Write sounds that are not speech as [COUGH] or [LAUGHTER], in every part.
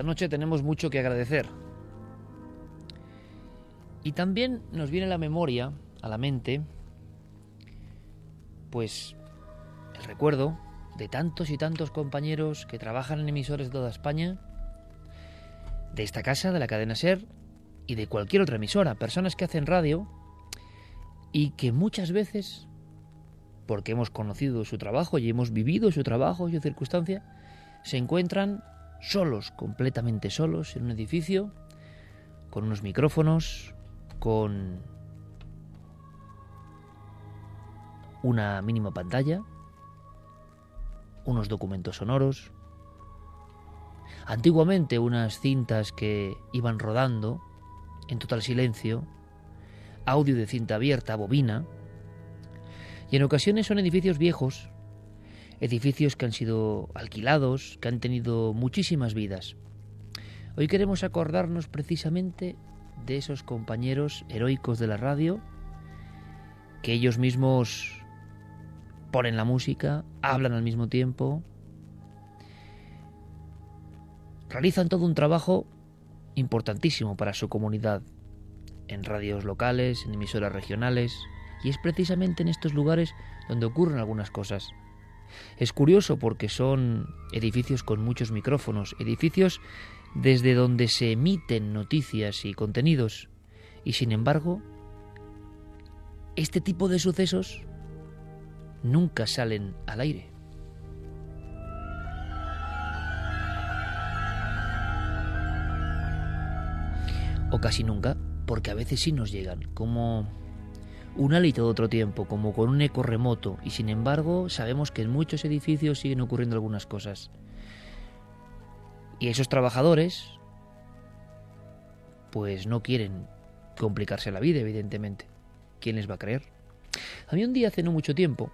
Esta noche tenemos mucho que agradecer. Y también nos viene la memoria, a la mente, pues el recuerdo de tantos y tantos compañeros que trabajan en emisores de toda España, de esta casa, de la cadena Ser y de cualquier otra emisora, personas que hacen radio y que muchas veces, porque hemos conocido su trabajo y hemos vivido su trabajo y su circunstancia, se encuentran solos, completamente solos, en un edificio, con unos micrófonos, con una mínima pantalla, unos documentos sonoros, antiguamente unas cintas que iban rodando en total silencio, audio de cinta abierta, bobina, y en ocasiones son edificios viejos, edificios que han sido alquilados, que han tenido muchísimas vidas. Hoy queremos acordarnos precisamente de esos compañeros heroicos de la radio, que ellos mismos ponen la música, hablan al mismo tiempo, realizan todo un trabajo importantísimo para su comunidad, en radios locales, en emisoras regionales, y es precisamente en estos lugares donde ocurren algunas cosas. Es curioso porque son edificios con muchos micrófonos, edificios desde donde se emiten noticias y contenidos. Y sin embargo, este tipo de sucesos nunca salen al aire. O casi nunca, porque a veces sí nos llegan, como un hálito de otro tiempo, como con un eco remoto, y sin embargo sabemos que en muchos edificios siguen ocurriendo algunas cosas. Y esos trabajadores, pues no quieren complicarse la vida, evidentemente. ¿Quién les va a creer? A mí un día hace no mucho tiempo,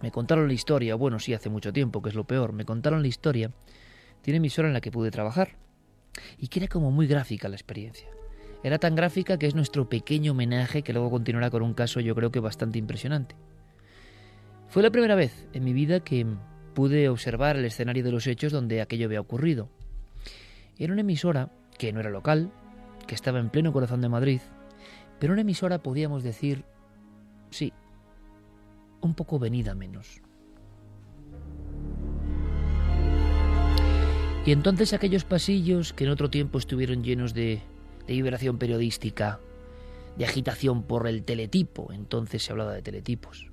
me contaron la historia, bueno, sí, hace mucho tiempo, que es lo peor, me contaron la historia de una emisora en la que pude trabajar, y que era como muy gráfica la experiencia. Era tan gráfica que es nuestro pequeño homenaje que luego continuará con un caso yo creo que bastante impresionante. Fue la primera vez en mi vida que pude observar el escenario de los hechos donde aquello había ocurrido. Era una emisora que no era local, que estaba en pleno corazón de Madrid, pero una emisora podíamos decir, sí, un poco venida menos. Y entonces aquellos pasillos que en otro tiempo estuvieron llenos de de vibración periodística, de agitación por el teletipo, entonces se hablaba de teletipos.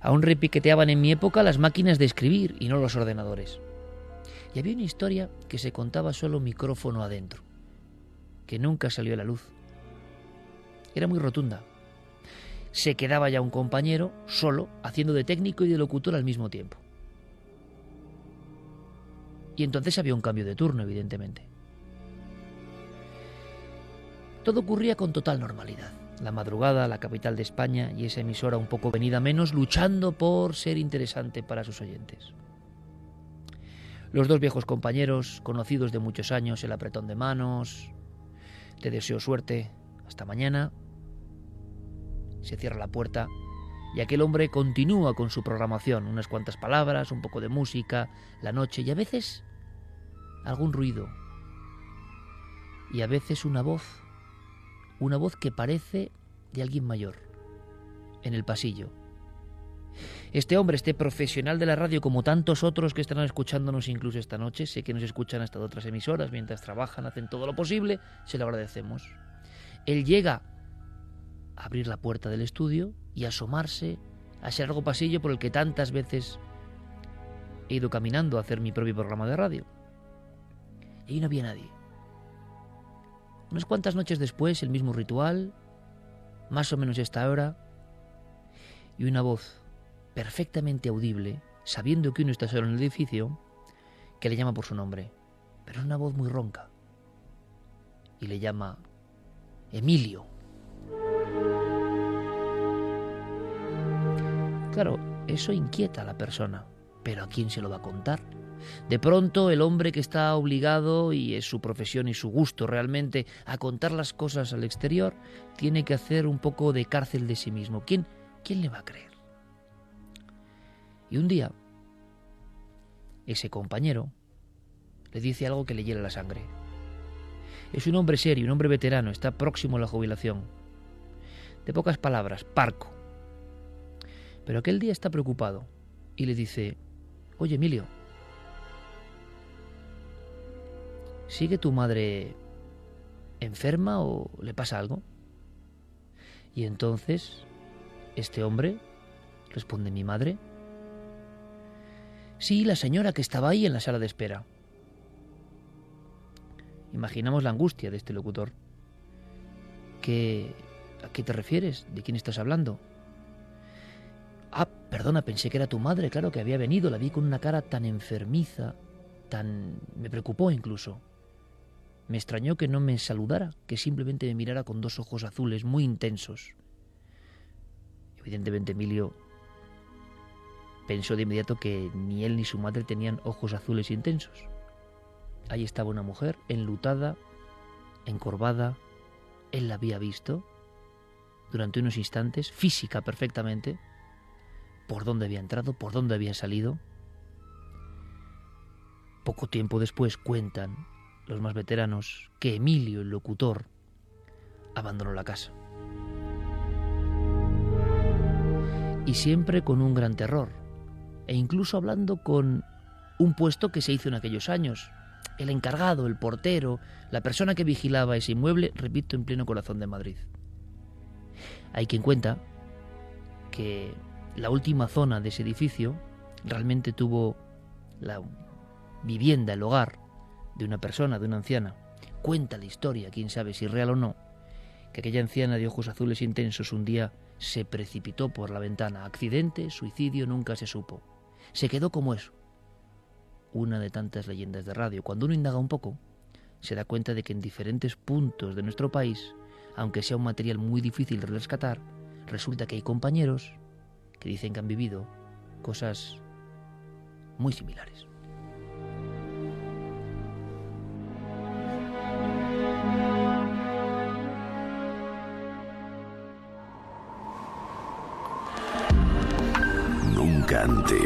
Aún repiqueteaban en mi época las máquinas de escribir y no los ordenadores. Y había una historia que se contaba solo micrófono adentro, que nunca salió a la luz. Era muy rotunda. Se quedaba ya un compañero solo haciendo de técnico y de locutor al mismo tiempo. Y entonces había un cambio de turno, evidentemente. Todo ocurría con total normalidad. La madrugada, la capital de España y esa emisora un poco venida menos luchando por ser interesante para sus oyentes. Los dos viejos compañeros, conocidos de muchos años, el apretón de manos. Te deseo suerte. Hasta mañana. Se cierra la puerta y aquel hombre continúa con su programación. Unas cuantas palabras, un poco de música, la noche y a veces algún ruido. Y a veces una voz. Una voz que parece de alguien mayor. En el pasillo este hombre, este profesional de la radio, como tantos otros que están escuchándonos incluso esta noche, sé que nos escuchan hasta de otras emisoras mientras trabajan, hacen todo lo posible, se lo agradecemos. Él llega a abrir la puerta del estudio y asomarse a ese largo pasillo por el que tantas veces he ido caminando a hacer mi propio programa de radio. Y ahí no había nadie. Unas cuantas noches después, el mismo ritual, más o menos esta hora, y una voz perfectamente audible, sabiendo que uno está solo en el edificio, que le llama por su nombre, pero es una voz muy ronca. Y le llama Emilio. Claro, eso inquieta a la persona, pero ¿a quién se lo va a contar? De pronto el hombre que está obligado, y es su profesión y su gusto realmente, a contar las cosas al exterior, tiene que hacer un poco de cárcel de sí mismo. ¿Quién, quién le va a creer? Y un día, ese compañero le dice algo que le hiela la sangre. Es un hombre serio, un hombre veterano, está próximo a la jubilación. De pocas palabras, parco. Pero aquel día está preocupado y le dice, oye Emilio, ¿sigue tu madre enferma o le pasa algo? Y entonces, este hombre responde mi madre, Sí, la señora que estaba ahí en la sala de espera. Imaginamos la angustia de este locutor. ¿Qué, ¿A qué te refieres? ¿De quién estás hablando? Ah, perdona, pensé que era tu madre, claro que había venido, la vi con una cara tan enfermiza, tan... me preocupó incluso. Me extrañó que no me saludara, que simplemente me mirara con dos ojos azules muy intensos. Evidentemente Emilio Pensó de inmediato que ni él ni su madre tenían ojos azules intensos. Ahí estaba una mujer enlutada, encorvada. Él la había visto durante unos instantes, física perfectamente, por dónde había entrado, por dónde había salido. Poco tiempo después cuentan los más veteranos que Emilio, el locutor, abandonó la casa. Y siempre con un gran terror e incluso hablando con un puesto que se hizo en aquellos años. El encargado, el portero, la persona que vigilaba ese inmueble, repito, en pleno corazón de Madrid. Hay quien cuenta que la última zona de ese edificio realmente tuvo la vivienda, el hogar de una persona, de una anciana. Cuenta la historia, quién sabe si real o no, que aquella anciana de ojos azules intensos un día se precipitó por la ventana. Accidente, suicidio, nunca se supo se quedó como eso. Una de tantas leyendas de radio. Cuando uno indaga un poco, se da cuenta de que en diferentes puntos de nuestro país, aunque sea un material muy difícil de rescatar, resulta que hay compañeros que dicen que han vivido cosas muy similares.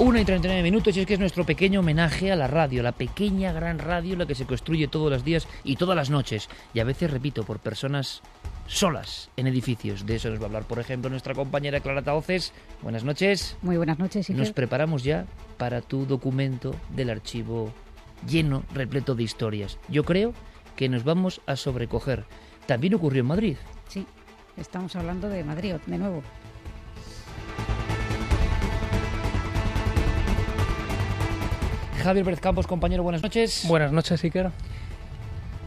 1 y 39 minutos y es que es nuestro pequeño homenaje a la radio, la pequeña gran radio, la que se construye todos los días y todas las noches. Y a veces, repito, por personas solas en edificios. De eso nos va a hablar, por ejemplo, nuestra compañera Clara Taoces. Buenas noches. Muy buenas noches. Nos preparamos ya para tu documento del archivo lleno, repleto de historias. Yo creo que nos vamos a sobrecoger. También ocurrió en Madrid. Sí, estamos hablando de Madrid de nuevo. Javier Pérez Campos, compañero, buenas noches. Buenas noches, Iker.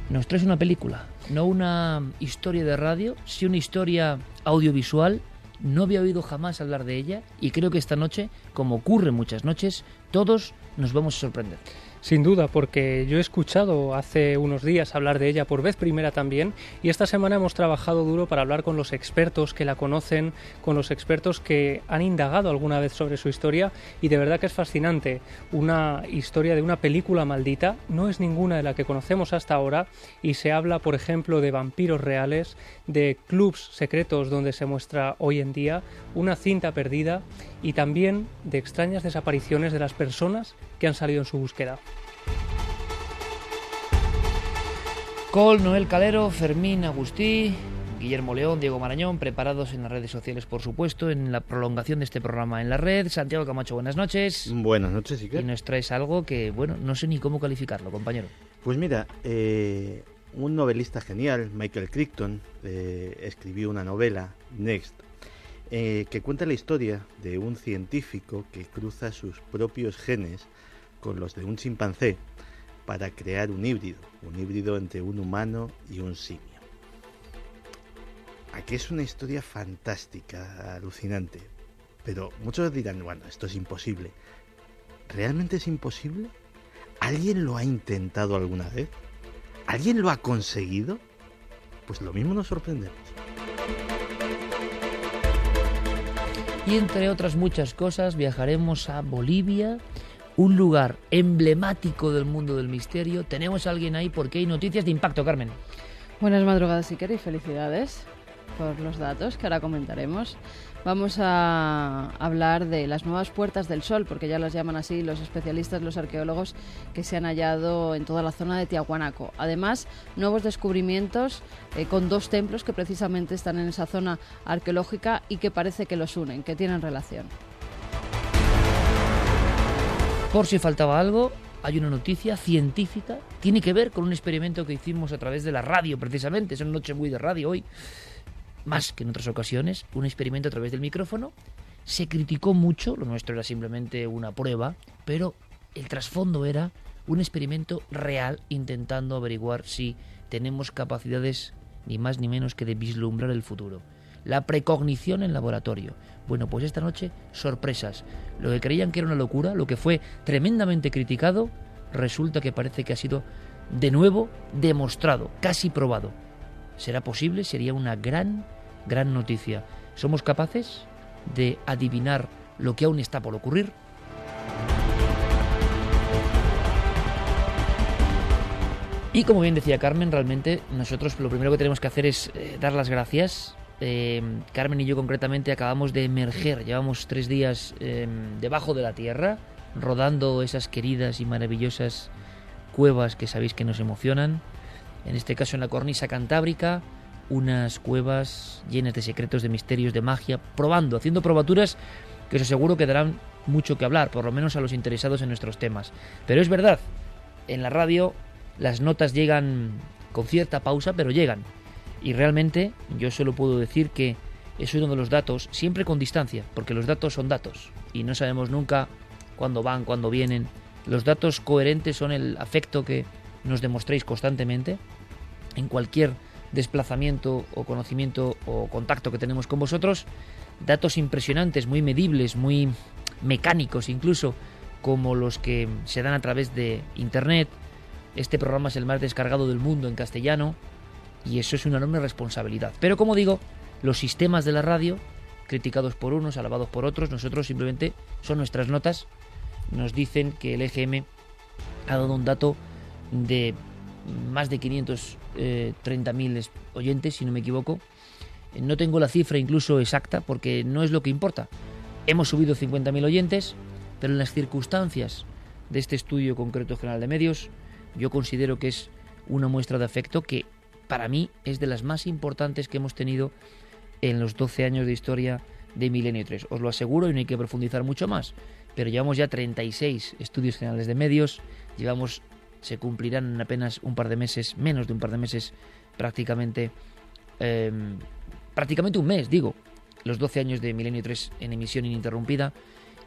nos traes una película, no una historia de radio, sí una historia audiovisual. No había oído jamás hablar de ella y creo que esta noche, como ocurre muchas noches, todos nos vamos a sorprender. Sin duda, porque yo he escuchado hace unos días hablar de ella por vez primera también y esta semana hemos trabajado duro para hablar con los expertos que la conocen, con los expertos que han indagado alguna vez sobre su historia y de verdad que es fascinante. Una historia de una película maldita no es ninguna de la que conocemos hasta ahora y se habla, por ejemplo, de vampiros reales, de clubs secretos donde se muestra hoy en día una cinta perdida y también de extrañas desapariciones de las personas que han salido en su búsqueda. Col, Noel Calero, Fermín Agustí, Guillermo León, Diego Marañón, preparados en las redes sociales, por supuesto, en la prolongación de este programa en la red. Santiago Camacho, buenas noches. Buenas noches, Iker. Y nos traes algo que, bueno, no sé ni cómo calificarlo, compañero. Pues mira, eh, un novelista genial, Michael Crichton, eh, escribió una novela, Next, eh, que cuenta la historia de un científico que cruza sus propios genes con los de un chimpancé para crear un híbrido, un híbrido entre un humano y un simio. Aquí es una historia fantástica, alucinante, pero muchos dirán, bueno, esto es imposible. ¿Realmente es imposible? ¿Alguien lo ha intentado alguna vez? ¿Alguien lo ha conseguido? Pues lo mismo nos sorprendemos. Y entre otras muchas cosas viajaremos a Bolivia, un lugar emblemático del mundo del misterio. Tenemos a alguien ahí porque hay noticias de impacto, Carmen. Buenas madrugadas, Iker, y felicidades por los datos que ahora comentaremos. Vamos a hablar de las nuevas puertas del sol, porque ya las llaman así los especialistas, los arqueólogos que se han hallado en toda la zona de Tiahuanaco. Además, nuevos descubrimientos eh, con dos templos que precisamente están en esa zona arqueológica y que parece que los unen, que tienen relación. Por si faltaba algo, hay una noticia científica, tiene que ver con un experimento que hicimos a través de la radio, precisamente. Es una noche muy de radio hoy más que en otras ocasiones, un experimento a través del micrófono. Se criticó mucho, lo nuestro era simplemente una prueba, pero el trasfondo era un experimento real intentando averiguar si tenemos capacidades ni más ni menos que de vislumbrar el futuro. La precognición en laboratorio. Bueno, pues esta noche, sorpresas. Lo que creían que era una locura, lo que fue tremendamente criticado, resulta que parece que ha sido de nuevo demostrado, casi probado. ¿Será posible? Sería una gran, gran noticia. ¿Somos capaces de adivinar lo que aún está por ocurrir? Y como bien decía Carmen, realmente nosotros lo primero que tenemos que hacer es eh, dar las gracias. Eh, Carmen y yo concretamente acabamos de emerger, llevamos tres días eh, debajo de la tierra, rodando esas queridas y maravillosas cuevas que sabéis que nos emocionan en este caso en la cornisa cantábrica, unas cuevas llenas de secretos, de misterios, de magia, probando, haciendo probaturas que os aseguro que darán mucho que hablar, por lo menos a los interesados en nuestros temas. Pero es verdad, en la radio las notas llegan con cierta pausa, pero llegan. Y realmente yo solo puedo decir que es uno de los datos, siempre con distancia, porque los datos son datos y no sabemos nunca cuándo van, cuándo vienen. Los datos coherentes son el afecto que nos demostréis constantemente en cualquier desplazamiento o conocimiento o contacto que tenemos con vosotros, datos impresionantes, muy medibles, muy mecánicos incluso, como los que se dan a través de Internet. Este programa es el más descargado del mundo en castellano y eso es una enorme responsabilidad. Pero como digo, los sistemas de la radio, criticados por unos, alabados por otros, nosotros simplemente son nuestras notas, nos dicen que el EGM ha dado un dato de más de 530.000 eh, oyentes, si no me equivoco. Eh, no tengo la cifra incluso exacta porque no es lo que importa. Hemos subido 50.000 oyentes, pero en las circunstancias de este estudio concreto general de medios, yo considero que es una muestra de afecto que para mí es de las más importantes que hemos tenido en los 12 años de historia de Milenio 3. Os lo aseguro y no hay que profundizar mucho más, pero llevamos ya 36 estudios generales de medios, llevamos se cumplirán en apenas un par de meses, menos de un par de meses, prácticamente, em, prácticamente un mes, digo, los 12 años de Milenio 3 en emisión ininterrumpida.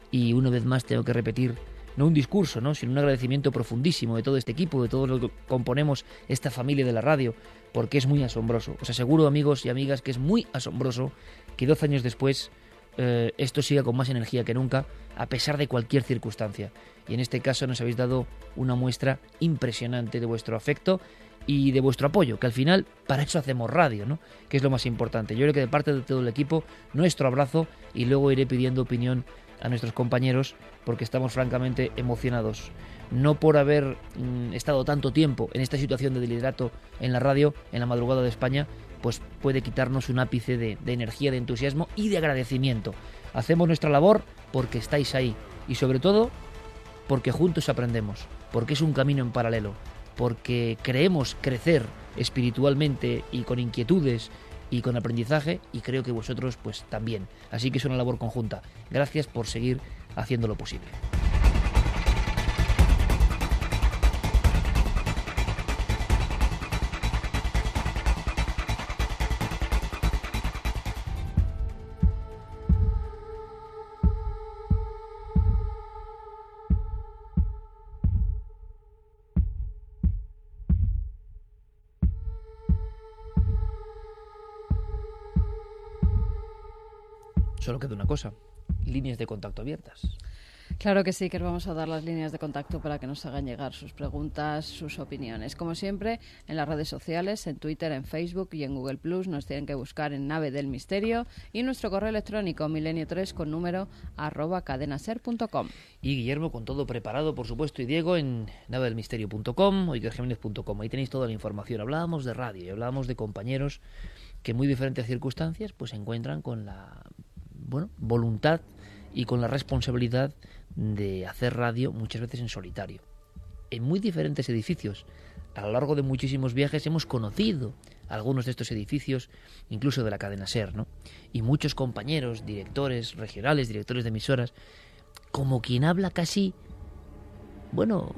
Y una vez más tengo que repetir no un discurso, ¿no? sino un agradecimiento profundísimo de todo este equipo, de todos los que componemos esta familia de la radio, porque es muy asombroso. Os aseguro, amigos y amigas, que es muy asombroso que 12 años después eh, esto siga con más energía que nunca, a pesar de cualquier circunstancia. Y en este caso nos habéis dado una muestra impresionante de vuestro afecto y de vuestro apoyo, que al final para eso hacemos radio, ¿no? Que es lo más importante. Yo creo que de parte de todo el equipo, nuestro abrazo y luego iré pidiendo opinión a nuestros compañeros porque estamos francamente emocionados. No por haber mm, estado tanto tiempo en esta situación de liderato en la radio, en la madrugada de España, pues puede quitarnos un ápice de, de energía, de entusiasmo y de agradecimiento. Hacemos nuestra labor porque estáis ahí y sobre todo porque juntos aprendemos, porque es un camino en paralelo, porque creemos crecer espiritualmente y con inquietudes y con aprendizaje y creo que vosotros pues también. Así que es una labor conjunta. Gracias por seguir haciendo lo posible. Solo queda una cosa, líneas de contacto abiertas. Claro que sí, que os vamos a dar las líneas de contacto para que nos hagan llegar sus preguntas, sus opiniones. Como siempre, en las redes sociales, en Twitter, en Facebook y en Google Plus, nos tienen que buscar en Nave del Misterio y nuestro correo electrónico milenio3 con número arroba cadenaser.com. Y Guillermo con todo preparado, por supuesto, y Diego en navedelmisterio.com o ikerjiménez.com. Ahí tenéis toda la información. Hablábamos de radio y hablábamos de compañeros que muy diferentes circunstancias pues se encuentran con la bueno, voluntad y con la responsabilidad de hacer radio muchas veces en solitario. En muy diferentes edificios. A lo largo de muchísimos viajes hemos conocido algunos de estos edificios, incluso de la cadena SER, ¿no? Y muchos compañeros, directores regionales, directores de emisoras, como quien habla casi, bueno,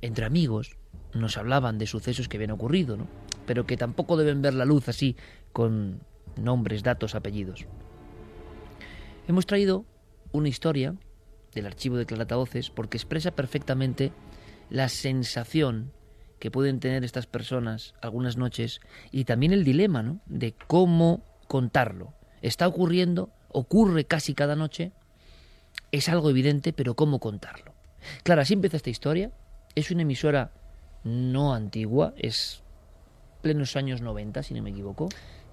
entre amigos, nos hablaban de sucesos que habían ocurrido, ¿no? Pero que tampoco deben ver la luz así, con nombres, datos, apellidos. Hemos traído una historia del archivo de Clarataoces porque expresa perfectamente la sensación que pueden tener estas personas algunas noches y también el dilema ¿no? de cómo contarlo. Está ocurriendo, ocurre casi cada noche, es algo evidente, pero cómo contarlo. Claro, así empieza esta historia. Es una emisora no antigua, es plenos años 90, si no me equivoco.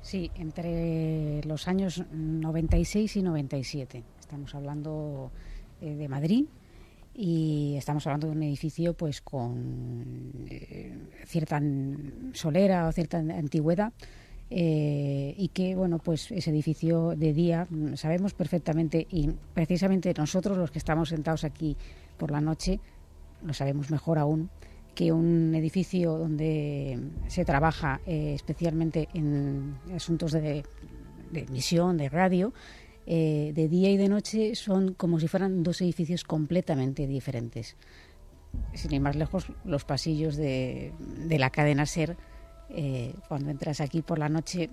Sí, entre los años 96 y 97. Estamos hablando eh, de Madrid y estamos hablando de un edificio pues con eh, cierta solera o cierta antigüedad eh, y que bueno pues ese edificio de día mm, sabemos perfectamente y precisamente nosotros los que estamos sentados aquí por la noche lo sabemos mejor aún que un edificio donde se trabaja eh, especialmente en asuntos de, emisión, de radio, eh, de día y de noche son como si fueran dos edificios completamente diferentes. Sin ir más lejos, los pasillos de, la cadena SER, eh, cuando entras aquí por la noche,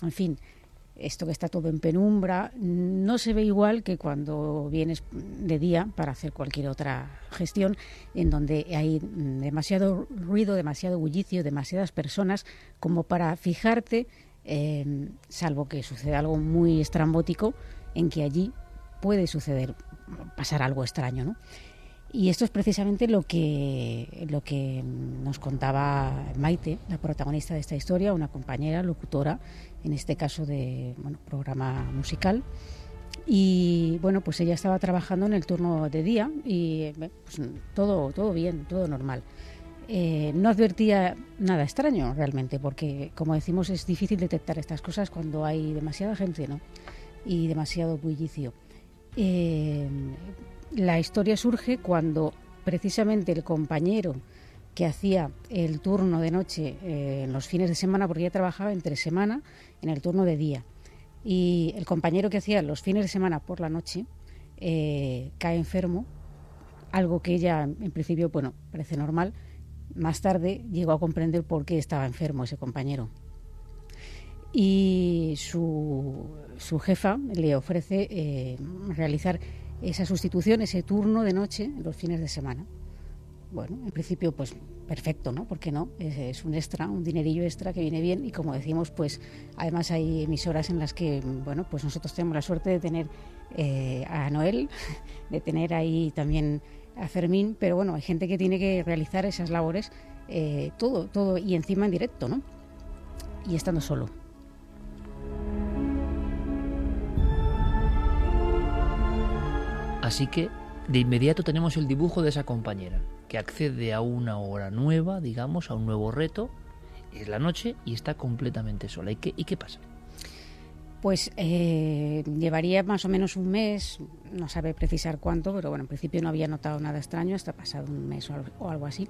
en fin, esto que está todo en penumbra, no se ve igual que cuando vienes de día para hacer cualquier otra gestión, en donde hay demasiado ruido, demasiado bullicio, demasiadas personas, como para fijarte, salvo que suceda algo muy estrambótico, en que allí puede suceder, pasar algo extraño. Y esto es precisamente lo que, lo que nos contaba Maite, la protagonista de esta historia, una compañera, locutora, en este caso de bueno, programa musical. Y bueno, pues ella estaba trabajando en el turno de día y pues, todo, todo bien, todo normal. Eh, no advertía nada extraño realmente, porque como decimos es difícil detectar estas cosas cuando hay demasiada gente ¿no? y demasiado bullicio. Eh, la historia surge cuando precisamente el compañero que hacía el turno de noche eh, en los fines de semana, porque ella trabajaba entre semana en el turno de día, y el compañero que hacía los fines de semana por la noche eh, cae enfermo, algo que ella en principio, bueno, parece normal, más tarde llegó a comprender por qué estaba enfermo ese compañero. Y su, su jefa le ofrece eh, realizar esa sustitución, ese turno de noche los fines de semana. Bueno, en principio, pues perfecto, ¿no? ¿Por qué no? Es, un extra, un dinerillo extra que viene bien y como decimos, pues además hay emisoras en las que, bueno, pues nosotros tenemos la suerte de tener eh, a Noel, [LAUGHS] de tener ahí también a Fermín, pero bueno, hay gente que tiene que realizar esas labores eh, todo, todo y encima en directo, ¿no? Y estando solo. Así que de inmediato tenemos el dibujo de esa compañera, accede a una hora nueva, digamos, a un nuevo reto, es la noche y está completamente sola. ¿Y qué, pasa? Pues eh, llevaría más o menos un mes, no sabe precisar cuánto, pero bueno, en principio no había notado nada extraño hasta pasado un mes o algo así,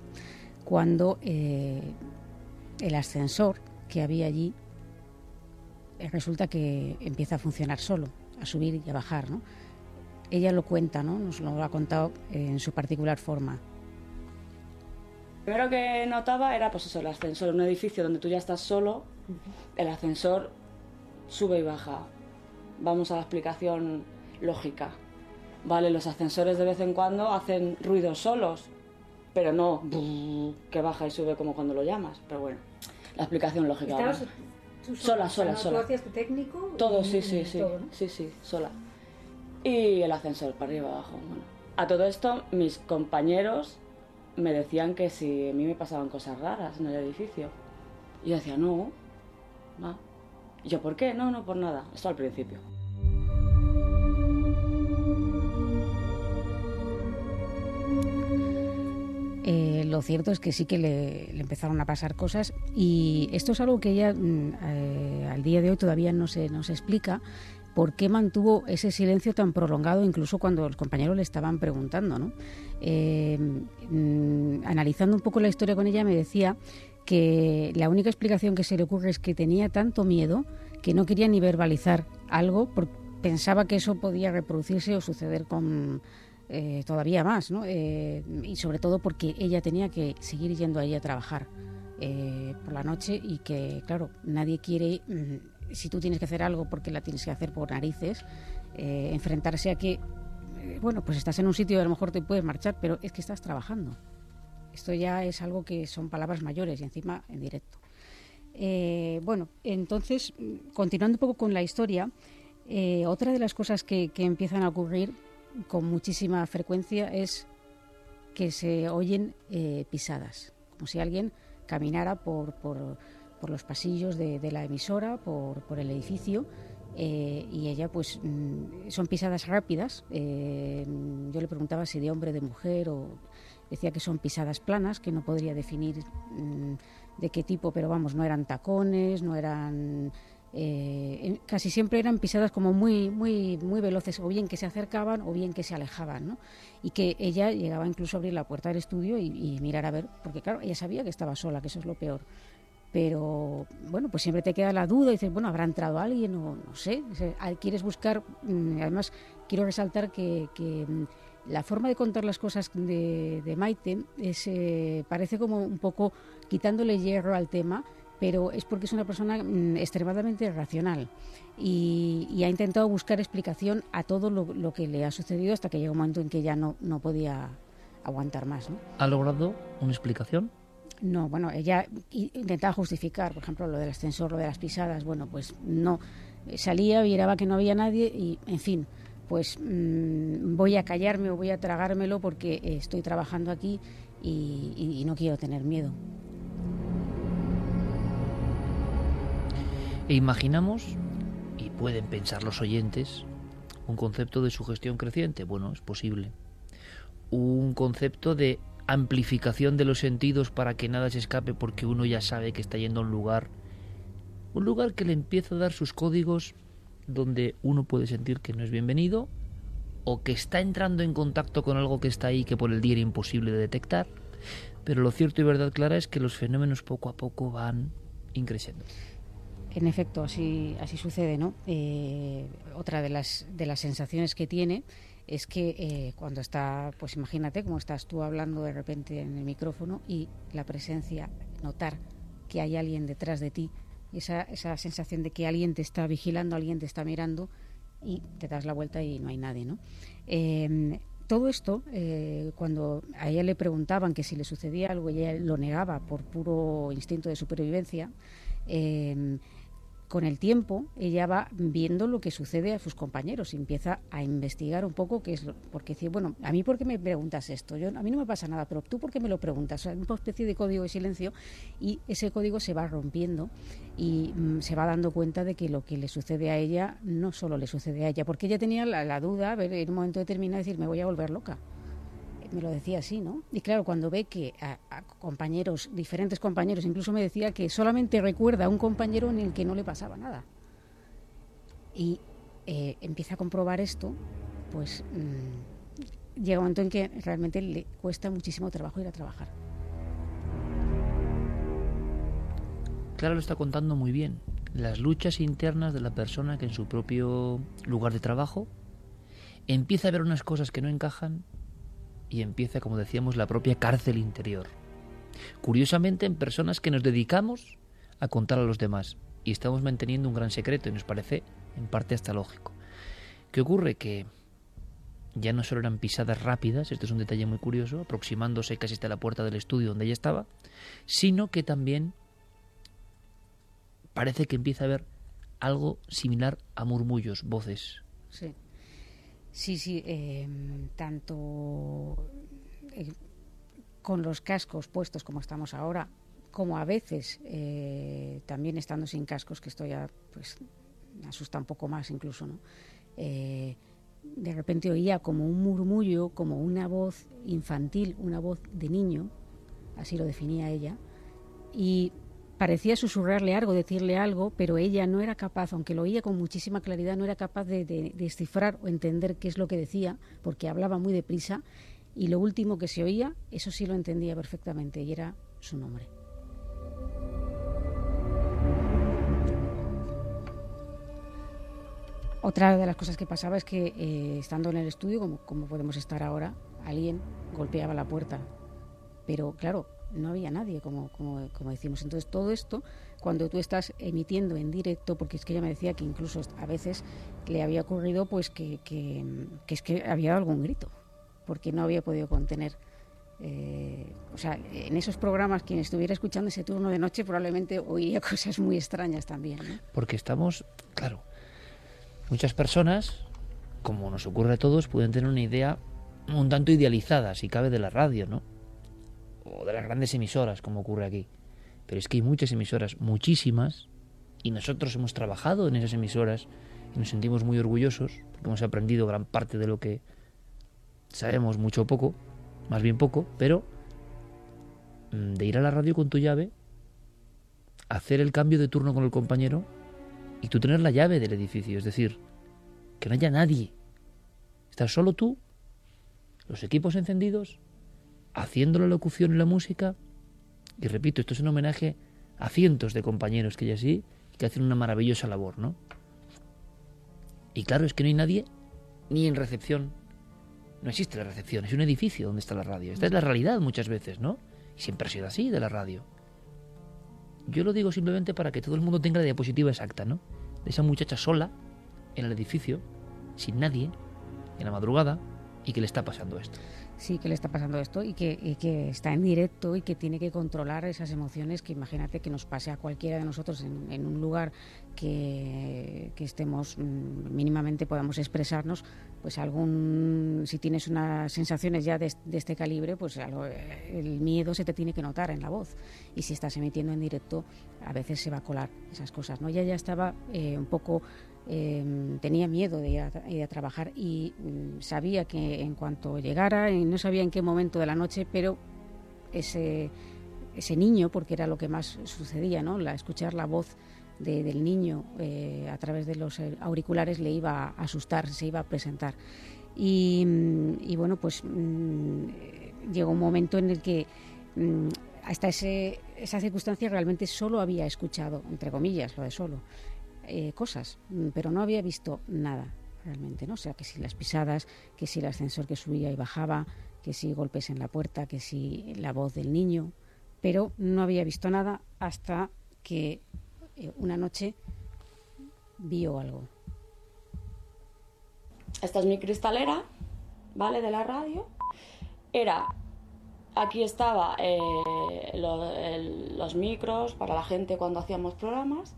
cuando eh, el ascensor que había allí eh, resulta que empieza a funcionar solo, a subir y a bajar, ¿no? ella lo cuenta, ¿no? Nos lo ha contado en su particular forma. Primero que notaba era pues eso, el ascensor, un edificio donde tú ya estás solo, el ascensor sube y baja. Vamos a la explicación lógica. Vale, los ascensores de vez en cuando hacen ruidos solos, pero no que baja y sube como cuando lo llamas. Pero bueno, la explicación lógica. sola, sola, sola. ¿Tú hacías tu técnico? Todo, sí, sí, sí. Sí, sí, sola y el ascensor para arriba abajo. a todo esto mis compañeros me decían que si a mí me pasaban cosas raras en el edificio. Y yo decía, no, va. Y yo, ¿por qué? No, no, por nada. Esto al principio. Eh, lo cierto es que sí que le, empezaron a pasar cosas y esto es algo que ella mm, eh, al día de hoy todavía no se, no se explica por qué mantuvo ese silencio tan prolongado, incluso cuando los compañeros le estaban preguntando. ¿no? Eh, mm, analizando un poco la historia con ella, me decía que la única explicación que se le ocurre es que tenía tanto miedo que no quería ni verbalizar algo, porque pensaba que eso podía reproducirse o suceder con eh, todavía más, ¿no? Eh, y sobre todo porque ella tenía que seguir yendo ahí a trabajar por la noche y que, claro, nadie quiere mm, si tú tienes que hacer algo porque la tienes que hacer por narices, eh, enfrentarse a que, eh, bueno, pues estás en un sitio y a lo mejor te puedes marchar, pero es que estás trabajando. Esto ya es algo que son palabras mayores y encima en directo. Eh, bueno, entonces, continuando un poco con la historia, otra de las cosas que, empiezan a ocurrir con muchísima frecuencia es que se oyen pisadas, como si alguien caminara por por los pasillos de, la emisora, por, por el edificio. Eh, y ella, pues, mm, son pisadas rápidas. Eh, yo le preguntaba si de hombre, de mujer, o decía que son pisadas planas, que no podría definir mm, de qué tipo, pero vamos, no eran tacones, no eran. Eh, casi siempre eran pisadas como muy, muy, muy veloces, o bien que se acercaban o bien que se alejaban, ¿no? Y que ella llegaba incluso a abrir la puerta del estudio y mirar a ver, porque claro, ella sabía que estaba sola, que eso es lo peor pero bueno, pues siempre te queda la duda dices, bueno, ¿habrá entrado alguien o no sé? Quieres buscar, mm, además quiero resaltar que, mm, la forma de contar las cosas de, Maite es, eh, parece como un poco quitándole hierro al tema, pero es porque es una persona mm, extremadamente racional y, ha intentado buscar explicación a todo lo, que le ha sucedido hasta que llega un momento en que ya no, no podía aguantar más. ¿no? ¿Ha logrado una explicación? No, bueno, ella intentaba justificar, por ejemplo, lo del ascensor, lo de las pisadas, bueno, pues no. Salía, miraba que no había nadie y, en fin, pues mm, voy a callarme o voy a tragármelo porque estoy trabajando aquí y, no quiero tener miedo. E imaginamos, y pueden pensar los oyentes, un concepto de sugestión creciente. Bueno, es posible. Un concepto de amplificación de los sentidos para que nada se escape porque uno ya sabe que está yendo a un lugar, un lugar que le empieza a dar sus códigos donde uno puede sentir que no es bienvenido o que está entrando en contacto con algo que está ahí que por el día era imposible de detectar. Pero lo cierto y verdad clara es que los fenómenos poco a poco van increciendo. En efecto, así, así sucede, ¿no? Eh, otra de las, de las sensaciones que tiene es que eh, cuando está, pues imagínate como estás tú hablando de repente en el micrófono y la presencia, notar que hay alguien detrás de ti, esa, esa sensación de que alguien te está vigilando, alguien te está mirando y te das la vuelta y no hay nadie, ¿no? Em, todo esto, eh, cuando a ella le preguntaban que si le sucedía algo, ella lo negaba por puro instinto de supervivencia. Eh, con el tiempo ella va viendo lo que sucede a sus compañeros y empieza a investigar un poco qué es lo, porque dice, bueno, a mí por qué me preguntas esto, yo a mí no me pasa nada, pero tú por qué me lo preguntas, o una especie de código de silencio y ese código se va rompiendo y mm, se va dando cuenta de que lo que le sucede a ella no solo le sucede a ella, porque ella tenía la, la duda, ver, en un momento determinado decir, me voy a volver loca me lo decía así, ¿no? Y claro, cuando ve que a, compañeros, diferentes compañeros, incluso me decía que solamente recuerda a un compañero en el que no le pasaba nada. Y eh, empieza a comprobar esto, pues mm, llega un momento en que realmente le cuesta muchísimo trabajo ir a trabajar. Claro, lo está contando muy bien. Las luchas internas de la persona que en su propio lugar de trabajo empieza a ver unas cosas que no encajan y empieza, como decíamos, la propia cárcel interior. Curiosamente, en personas que nos dedicamos a contar a los demás y estamos manteniendo un gran secreto y nos parece en parte hasta lógico. ¿Qué ocurre? Que ya no solo eran pisadas rápidas, esto es un detalle muy curioso, aproximándose casi hasta la puerta del estudio donde ella estaba, sino que también parece que empieza a haber algo similar a murmullos, voces. Sí. Sí, sí, em, tanto eh, con los cascos puestos como estamos ahora, como a veces eh, también estando sin cascos, que esto ya pues, asusta un poco más incluso, ¿no? Eh, de repente oía como un murmullo, como una voz infantil, una voz de niño, así lo definía ella, y parecía susurrarle algo, decirle algo, pero ella no era capaz, aunque lo oía con muchísima claridad, no era capaz de, descifrar o entender qué es lo que decía, porque hablaba muy deprisa, y lo último que se oía, eso sí lo entendía perfectamente, y era su nombre. Otra de las cosas que pasaba es que eh, estando en el estudio, como, como podemos estar ahora, alguien golpeaba la puerta. Pero claro, no había nadie, como, como, como, decimos. Entonces, todo esto, cuando tú estás emitiendo en directo, porque es que ella me decía que incluso a veces le había ocurrido pues que, que, es que había algún grito, porque no había podido contener. Eh, o sea, en esos programas, quien estuviera escuchando ese turno de noche probablemente oiría [LAUGHS] cosas muy extrañas también. Porque estamos, claro, muchas personas, como nos ocurre a todos, pueden tener una idea un tanto idealizada, si cabe, de la radio, ¿no? O de las grandes emisoras, como ocurre aquí. Pero es que hay muchas emisoras, muchísimas, y nosotros hemos trabajado en esas emisoras y nos sentimos muy orgullosos porque hemos aprendido gran parte de lo que sabemos, mucho o poco, más bien poco, pero mm, de ir a la radio con tu llave, hacer el cambio de turno con el compañero y tú tener la llave del edificio, es decir, que no haya nadie. Estás solo tú, los equipos encendidos haciendo la locución y la música. Y repito, esto es un homenaje a cientos de compañeros que hay así que hacen una maravillosa labor, ¿no? Y claro, es que no hay nadie ni en recepción. No existe la recepción, es un edificio donde está la radio. Esta es la realidad muchas veces, ¿no? Y siempre ha sido así de la radio. Yo lo digo simplemente para que todo el mundo tenga la diapositiva exacta, ¿no? De esa muchacha sola en el edificio, sin nadie, en la madrugada, y que le está pasando esto sí que le está pasando esto y que, que, está en directo y que tiene que controlar esas emociones que imagínate que nos pase a cualquiera de nosotros en, un lugar que, estemos mm, mínimamente podamos expresarnos pues algún si tienes unas sensaciones ya de, este calibre pues el miedo se te tiene que notar en la voz. Y si estás emitiendo en directo a veces se va a colar esas cosas no ella ya estaba eh, un poco Em, tenía miedo de ir a, trabajar y mm, sabía que en cuanto llegara, no sabía en qué momento de la noche, pero ese, ese niño, porque era lo que más sucedía, ¿no? la, escuchar la voz del niño eh, a través de los eh, auriculares le iba a asustar, se iba a presentar. Y, mm, bueno, pues mm, llegó un momento en el que hasta ese, esa circunstancia realmente solo había escuchado, entre comillas, lo de solo, eh, cosas, mm, pero no había visto nada realmente, ¿no? O sea, que si las pisadas, que si el ascensor que subía y bajaba, que si golpes en la puerta, que si la voz del niño, pero no había visto nada hasta que eh, una noche vio algo. esta es mi cristalera, ¿vale? De la radio. Era, aquí estaba eh, los micros para la gente cuando hacíamos programas,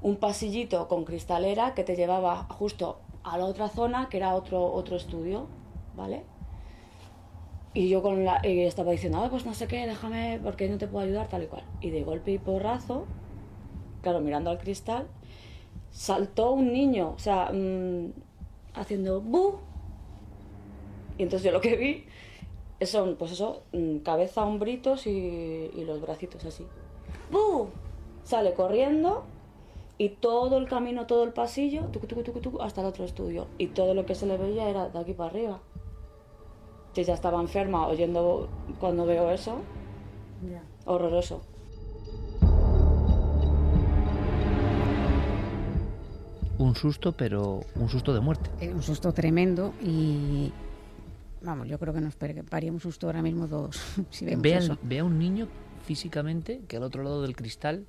un pasillito con cristalera que te llevaba justo a la otra zona, que era otro, otro estudio, ¿vale? Y yo con la, estaba diciendo, "Ah, pues no sé qué, déjame, porque no te puedo ayudar, tal y cual. Y de golpe y porrazo, claro, mirando al cristal, saltó un niño, o sea, mm, haciendo bu. Y entonces yo lo que vi son, pues eso, mm, cabeza, hombritos y, y los bracitos así. ¡Bu! Sale corriendo y todo el camino, todo el pasillo, tucu, tucu, tucu, tucu, hasta el otro estudio. Y todo lo que se le veía era de aquí para arriba. Si ya estaba enferma oyendo cuando veo eso, horroroso. Un susto, pero un susto de muerte. Eh, un susto tremendo y vamos, yo creo que nos un susto ahora mismo dos [LAUGHS] si vemos Ve, al- eso. ve a un niño físicamente que al otro lado del cristal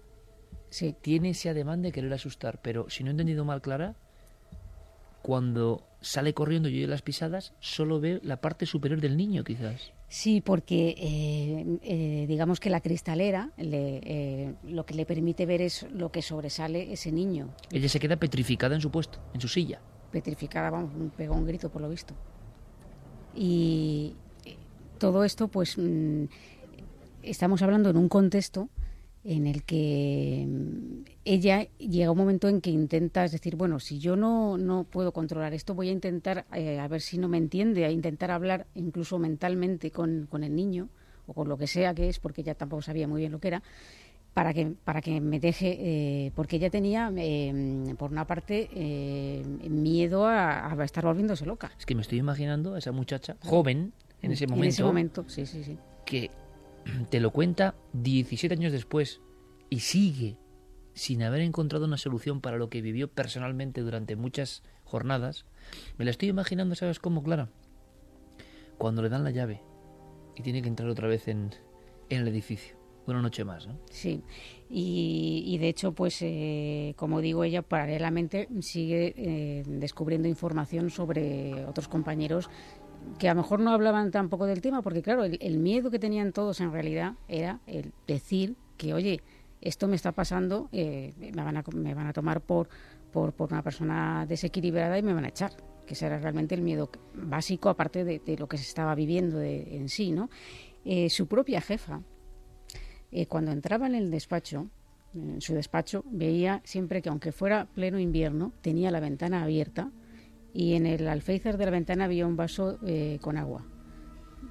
Sí, tiene ese ademán de querer asustar, pero si no he entendido mal, Clara, cuando sale corriendo y oye las pisadas, solo ve la parte superior del niño, quizás. sí, porque eh, eh, digamos que la cristalera le, eh, lo que le permite ver es lo que sobresale ese niño. Ella se queda petrificada en su puesto, en su silla. petrificada, vamos, pegó un grito por lo visto. Y todo esto, pues, mm, estamos hablando en un contexto en el que mm, ella llega un momento en que intenta, es decir, bueno, si yo no, no puedo controlar esto, voy a intentar, eh, a ver si no me entiende, a intentar hablar incluso mentalmente con, con el niño, o con lo que sea que es, porque ella tampoco sabía muy bien lo que era, para que para que me deje eh, porque ella tenía eh, por una parte eh, miedo a, a estar volviéndose loca. Es que me estoy imaginando a esa muchacha joven en ese momento, en ese momento sí sí sí. que [CLEARS THROAT] te lo cuenta 17 años después y sigue sin haber encontrado una solución para lo que vivió personalmente durante muchas jornadas. Me la estoy imaginando, ¿sabes cómo, Clara? Cuando le dan la llave y tiene que entrar otra vez en, en el edificio. Una noche más, ¿no? Sí, y, de hecho, pues eh, como digo, ella paralelamente sigue eh, descubriendo información sobre otros compañeros que a lo mejor no hablaban tampoco del tema, porque claro, el, miedo que tenían todos en realidad era el decir que, oye, esto me está pasando, eh, me, van a, me van a tomar por, por, por una persona desequilibrada y me van a echar, que ese era realmente el miedo básico, aparte de, lo que se estaba viviendo en sí, ¿no? Eh, su propia jefa, eh, cuando entraba en el despacho, en su despacho, veía siempre que aunque fuera pleno invierno, tenía la ventana abierta y en el alféizar de la ventana había un vaso eh, con agua.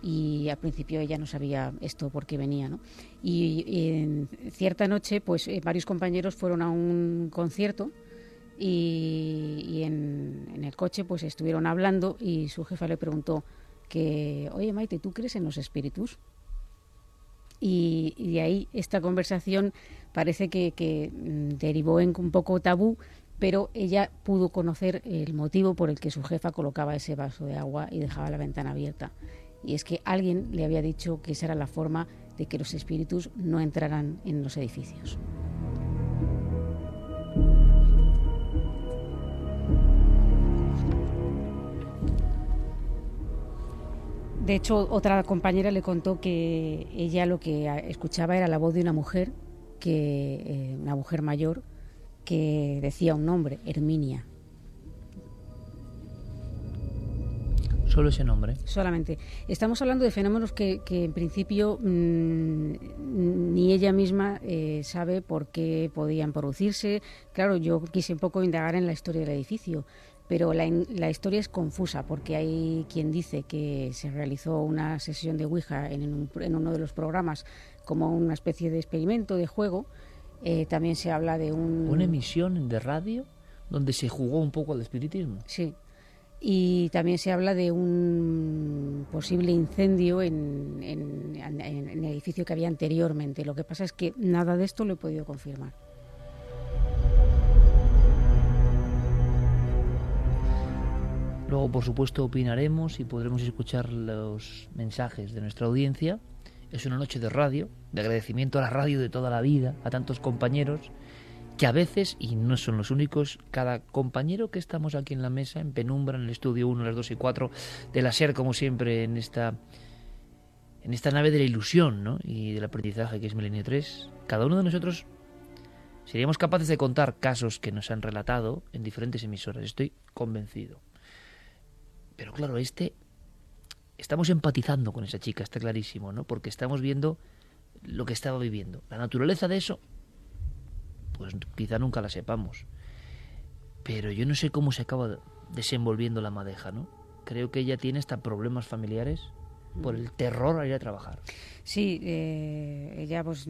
Y al principio ella no sabía esto por qué venía, ¿no? Y, y en cierta noche, pues eh, varios compañeros fueron a un concierto y, y en, en el coche pues estuvieron hablando y su jefa le preguntó que, oye Maite, ¿tú crees en los espíritus? y, y de ahí esta conversación parece que, que, mm, derivó en un poco tabú, pero ella pudo conocer el motivo por el que su jefa colocaba ese vaso de agua y dejaba la ventana abierta. Y es que alguien le había dicho que esa era la forma de que los espíritus no entraran en los edificios. De hecho, otra compañera le contó que ella lo que escuchaba era la voz de una mujer, que eh, una mujer mayor, que decía un nombre, Herminia. Solo ese nombre. Solamente. Estamos hablando de fenómenos que, que en principio mm, ni ella misma eh, sabe por qué podían producirse. Claro, yo quise un poco indagar en la historia del edificio, pero la, historia es confusa porque hay quien dice que se realizó una sesión de Ouija en, un- en uno de los programas como una especie de experimento, de juego. Eh, también se habla de un... Una emisión de radio donde se jugó un poco al espiritismo. Sí. Y también se habla de un posible incendio en, en- en- en el edificio que había anteriormente. Lo que pasa es que nada de esto lo he podido confirmar. Luego, por supuesto, opinaremos y podremos escuchar los mensajes de nuestra audiencia. Es una noche de radio, de agradecimiento a la radio de toda la vida, a tantos compañeros que a veces, y no son los únicos, cada compañero que estamos aquí en la mesa, en penumbra, en el estudio 1, las 2 y 4, de la SER, como siempre, en esta, en esta nave de la ilusión ¿no? y del aprendizaje que es Milenio 3, cada uno de nosotros seríamos capaces de contar casos que nos han relatado en diferentes emisoras, estoy convencido. Pero claro, este estamos empatizando con esa chica, está clarísimo, ¿no? Porque estamos viendo lo que estaba viviendo. La naturaleza de eso, pues quizá nunca la sepamos. Pero yo no sé cómo se acaba desenvolviendo la madeja, ¿no? Creo que ella tiene hasta problemas familiares por el terror a ir a trabajar. Sí, eh, ella pues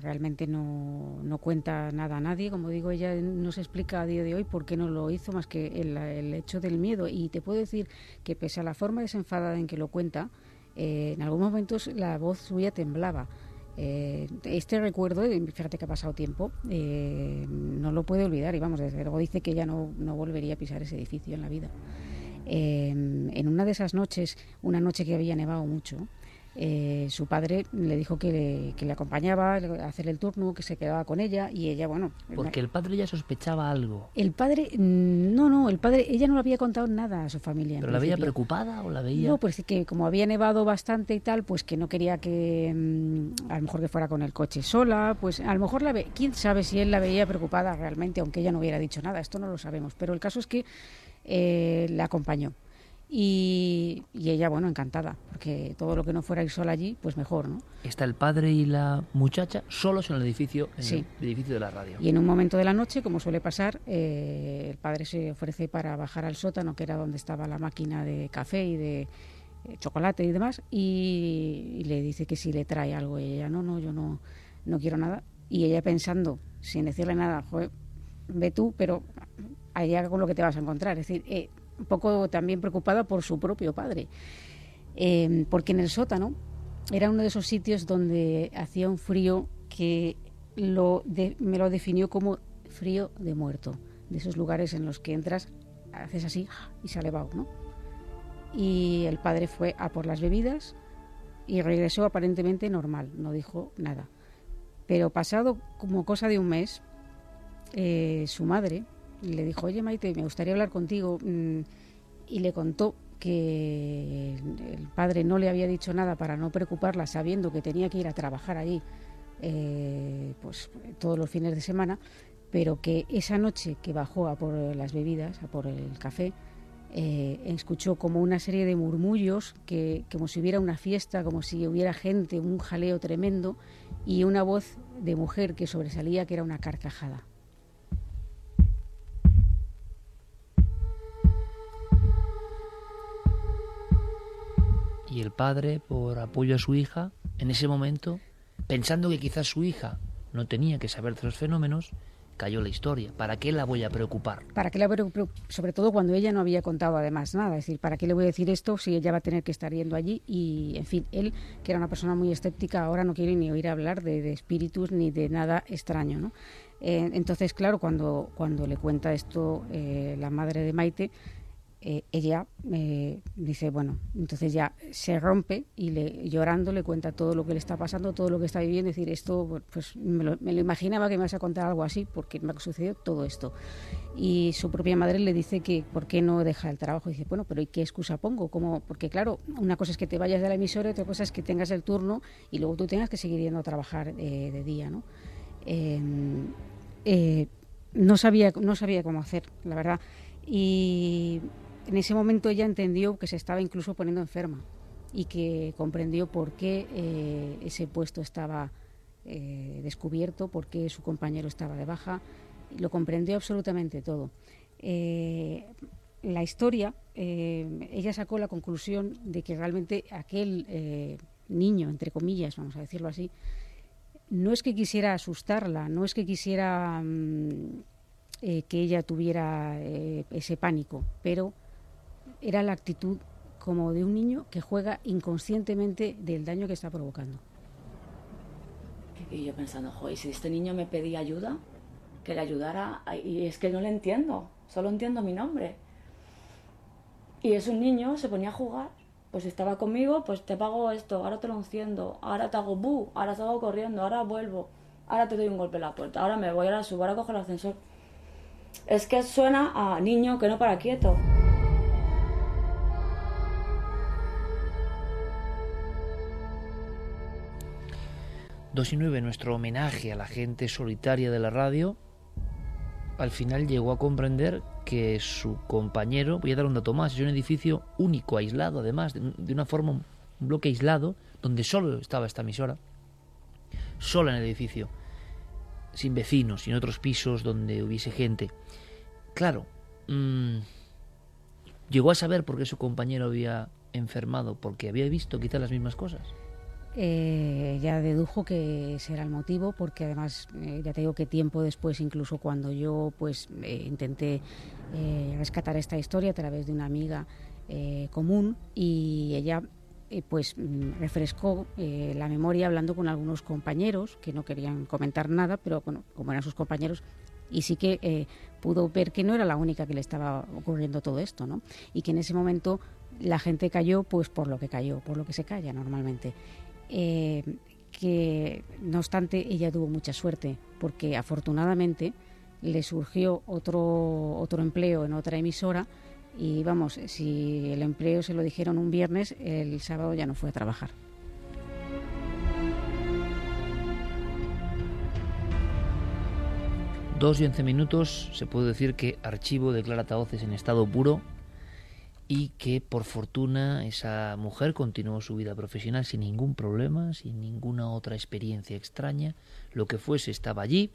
realmente no, no, cuenta nada a nadie, como digo, ella no se explica a día de hoy por qué no lo hizo más que el, el hecho del miedo. Y te puedo decir que pese a la forma desenfadada en que lo cuenta, eh, en algunos momentos la voz suya temblaba. Eh, este recuerdo, fíjate que ha pasado tiempo, eh, no lo puede olvidar y vamos, desde luego dice que ya no, no volvería a pisar ese edificio en la vida. Eh, en una de esas noches, una noche que había nevado mucho, eh, su padre le dijo que le, que le, acompañaba a hacer el turno, que se quedaba con ella y ella, bueno... Porque el padre ya sospechaba algo. El padre, mm, no, no, el padre, ella no le había contado nada a su familia. ¿Pero la veía preocupada o la veía...? No, pues que como había nevado bastante y tal, pues que no quería que, mmm, a lo mejor que fuera con el coche sola, pues a lo mejor la ve, quién sabe si él la veía preocupada realmente, aunque ella no hubiera dicho nada, esto no lo sabemos, pero el caso es que eh, la acompañó. Y, y, ella, bueno, encantada, porque todo lo que no fuera ir sola allí, pues mejor, ¿no? Está el padre y la muchacha solos en el edificio, en sí. el edificio de la radio. Y en un momento de la noche, como suele pasar, eh, el padre se ofrece para bajar al sótano, que era donde estaba la máquina de café y de eh, chocolate y demás, y, y, le dice que si le trae algo. Y ella, no, no, yo no, no quiero nada. Y ella pensando, sin decirle nada, joder, ve tú, pero allá con lo que te vas a encontrar. Es decir, eh, un poco también preocupada por su propio padre, eh, porque en el sótano era uno de esos sitios donde hacía un frío que lo de, me lo definió como frío de muerto, de esos lugares en los que entras, haces así y sale vaho, ¿no? Y el padre fue a por las bebidas y regresó aparentemente normal, no dijo nada. Pero pasado como cosa de un mes, eh, su madre, le dijo, oye Maite, me gustaría hablar contigo. Y le contó que el padre no le había dicho nada para no preocuparla, sabiendo que tenía que ir a trabajar allí eh, pues, todos los fines de semana, pero que esa noche que bajó a por las bebidas, a por el café, eh, escuchó como una serie de murmullos, que, como si hubiera una fiesta, como si hubiera gente, un jaleo tremendo, y una voz de mujer que sobresalía, que era una carcajada. El padre, por apoyo a su hija, en ese momento, pensando que quizás su hija no tenía que saber de los fenómenos, cayó la historia. ¿Para qué la voy a preocupar? ¿Para qué la voy? Sobre todo cuando ella no había contado además nada. Es decir, ¿para qué le voy a decir esto si ella va a tener que estar yendo allí? Y, en fin, él, que era una persona muy escéptica, ahora no quiere ni oír hablar de, de espíritus ni de nada extraño, ¿no? Eh, entonces, claro, cuando, cuando le cuenta esto eh, la madre de Maite, eh, ella eh, dice, bueno, entonces ya se rompe y le, llorando le cuenta todo lo que le está pasando, todo lo que está viviendo, es decir, esto, pues me lo, me lo, imaginaba que me vas a contar algo así porque me ha sucedido todo esto. Y su propia madre le dice que por qué no deja el trabajo. Y dice, bueno, pero ¿y qué excusa pongo? Como, porque claro, una cosa es que te vayas de la emisora, otra cosa es que tengas el turno y luego tú tengas que seguir yendo a trabajar eh, de día, ¿no? Eh, no, sabía, no sabía cómo hacer, la verdad. Y en ese momento ella entendió que se estaba incluso poniendo enferma y que comprendió por qué eh, ese puesto estaba eh, descubierto, por qué su compañero estaba de baja, lo comprendió absolutamente todo. Eh, la historia, ella sacó la conclusión de que realmente aquel niño, entre comillas, vamos a decirlo así, no es que quisiera asustarla, no es que quisiera mmm, que ella tuviera ese pánico, pero era la actitud como de un niño que juega inconscientemente del daño que está provocando. Y yo pensando, joder, si este niño me pedía ayuda, que le ayudara, y es que no le entiendo, solo entiendo mi nombre. Y es un niño, se ponía a jugar, pues estaba conmigo, pues te pago esto, ahora te lo enciendo, ahora te hago bu, ahora salgo corriendo, ahora vuelvo. ahora te doy un golpe en la puerta, ahora me voy, ahora subo, ahora cojo el ascensor. Es que suena a niño que no para quieto. Dos y nueve, nuestro homenaje a la gente solitaria de la radio, al final llegó a comprender que su compañero, voy a dar un dato más, es un edificio único, aislado además, de, una forma, un bloque aislado, donde solo estaba esta emisora, sola en el edificio, sin vecinos, sin otros pisos donde hubiese gente. Claro, mmm, llegó a saber por qué su compañero había enfermado, porque había visto quizás las mismas cosas. Eh, ya dedujo que ese era el motivo, porque además, eh, ya te digo que tiempo después, incluso cuando yo pues eh, intenté eh, rescatar esta historia a través de una amiga común y ella pues mm, refrescó la memoria hablando con algunos compañeros que no querían comentar nada, pero bueno, como eran sus compañeros, y sí que pudo ver que no era la única que le estaba ocurriendo todo esto, ¿no? Y que en ese momento la gente cayó, pues por lo que cayó, por lo que se calla normalmente. Eh, que no obstante ella tuvo mucha suerte, porque afortunadamente le surgió otro, otro empleo en otra emisora y vamos, si el empleo se lo dijeron un viernes, el sábado ya no fue a trabajar. Dos y once minutos, se puede decir que archivo declara Taoces en estado puro y que por fortuna esa mujer continuó su vida profesional sin ningún problema, sin ninguna otra experiencia extraña, lo que fuese estaba allí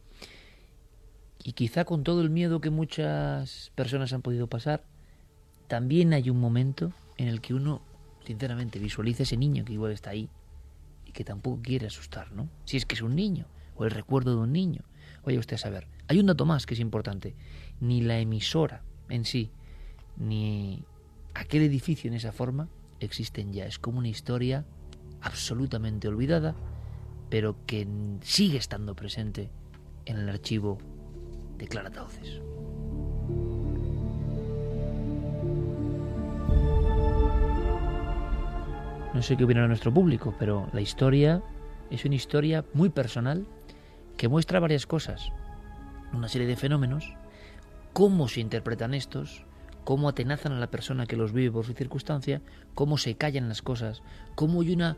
y quizá con todo el miedo que muchas personas han podido pasar, también hay un momento en el que uno sinceramente visualiza ese niño que igual está ahí y que tampoco quiere asustar, ¿no? Si es que es un niño o el recuerdo de un niño. Oye usted a saber, hay un dato más que es importante, ni la emisora en sí, ni aquel edificio en esa forma existen ya. Es como una historia absolutamente olvidada, pero que sigue estando presente en el archivo de Clara Tauces. No sé qué opinará nuestro público, pero la historia es una historia muy personal que muestra varias cosas. Una serie de fenómenos, cómo se interpretan estos, cómo atenazan a la persona que los vive por su circunstancia, cómo se callan las cosas, cómo hay una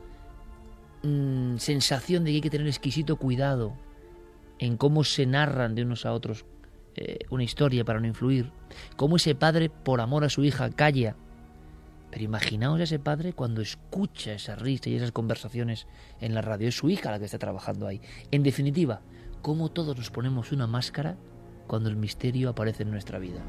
mmm, sensación de que hay que tener exquisito cuidado en cómo se narran de unos a otros eh, una historia para no influir, cómo ese padre por amor a su hija calla. Pero imaginaos a ese padre cuando escucha esa risa y esas conversaciones en la radio. Es su hija la que está trabajando ahí. En definitiva, cómo todos nos ponemos una máscara cuando el misterio aparece en nuestra vida.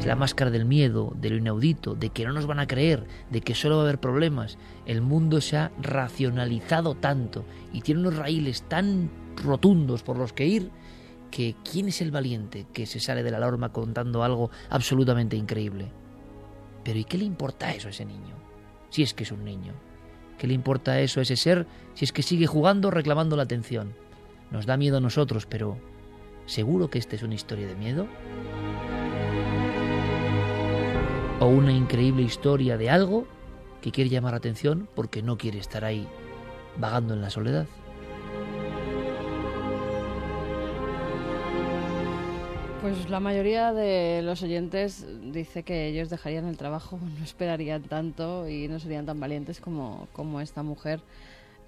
Es la máscara del miedo, de lo inaudito, de que no nos van a creer, de que solo va a haber problemas. El mundo se ha racionalizado tanto y tiene unos raíles tan rotundos por los que ir que ¿quién es el valiente que se sale de la norma contando algo absolutamente increíble? Pero ¿y qué le importa eso a ese niño? Si es que es un niño. ¿Qué le importa eso a ese ser si es que sigue jugando reclamando la atención? Nos da miedo a nosotros, pero ¿seguro que esta es una historia de miedo? ¿O una increíble historia de algo que quiere llamar la atención porque no quiere estar ahí vagando en la soledad? Pues la mayoría de los oyentes dice que ellos dejarían el trabajo, [LAUGHS] no esperarían tanto y no serían tan valientes como, como esta mujer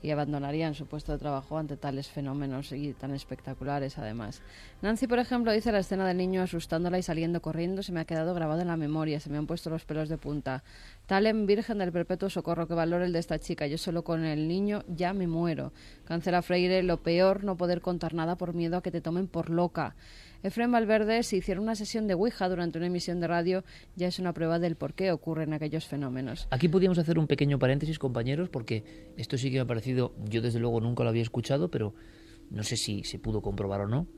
y abandonarían su puesto de trabajo ante tales fenómenos y tan espectaculares además. Nancy, por ejemplo, dice la escena del niño asustándola y saliendo corriendo se me ha quedado grabado en la memoria, se me han puesto los pelos de punta. Talem, Virgen del Perpetuo Socorro, que valor el de esta chica, yo solo con el niño ya me muero. Cancela Freire, lo peor, no poder contar nada por miedo a que te tomen por loca. Efrem Valverde, si hiciera una sesión de Ouija durante una emisión de radio, ya es una prueba del por qué ocurren aquellos fenómenos. Aquí podríamos hacer un pequeño paréntesis, compañeros, porque esto sí que me ha parecido, yo desde luego nunca lo había escuchado, pero no sé si se pudo comprobar o no.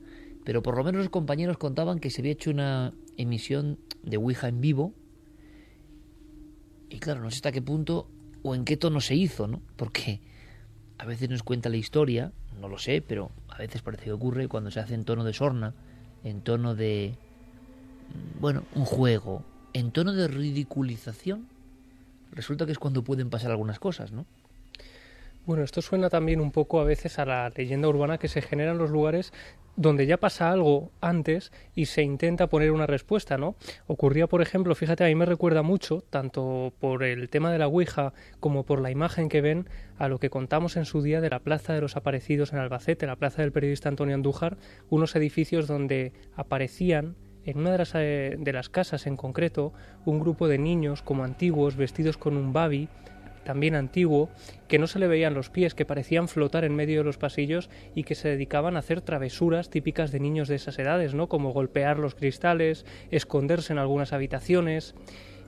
Pero por lo menos los compañeros contaban que se había hecho una emisión de Ouija en vivo. Y claro, no sé hasta qué punto o en qué tono se hizo, ¿no? Porque a veces nos cuenta la historia, no lo sé, pero a veces parece que ocurre cuando se hace en tono de sorna en tono de, bueno, un juego, en tono de ridiculización, resulta que es cuando pueden pasar algunas cosas, ¿no? Bueno, esto suena también un poco a veces a la leyenda urbana que se genera en los lugares donde ya pasa algo antes y se intenta poner una respuesta, ¿no? Ocurría, por ejemplo, fíjate, a mí me recuerda mucho, tanto por el tema de la Ouija como por la imagen que ven, a lo que contamos en su día de la Plaza de los Aparecidos en Albacete, la plaza del periodista Antonio Andújar, unos edificios donde aparecían en una de las, eh, de las casas en concreto un grupo de niños como antiguos vestidos con un babi también antiguo, que no se le veían los pies, que parecían flotar en medio de los pasillos y que se dedicaban a hacer travesuras típicas de niños de esas edades, ¿no? Como golpear los cristales, esconderse en algunas habitaciones.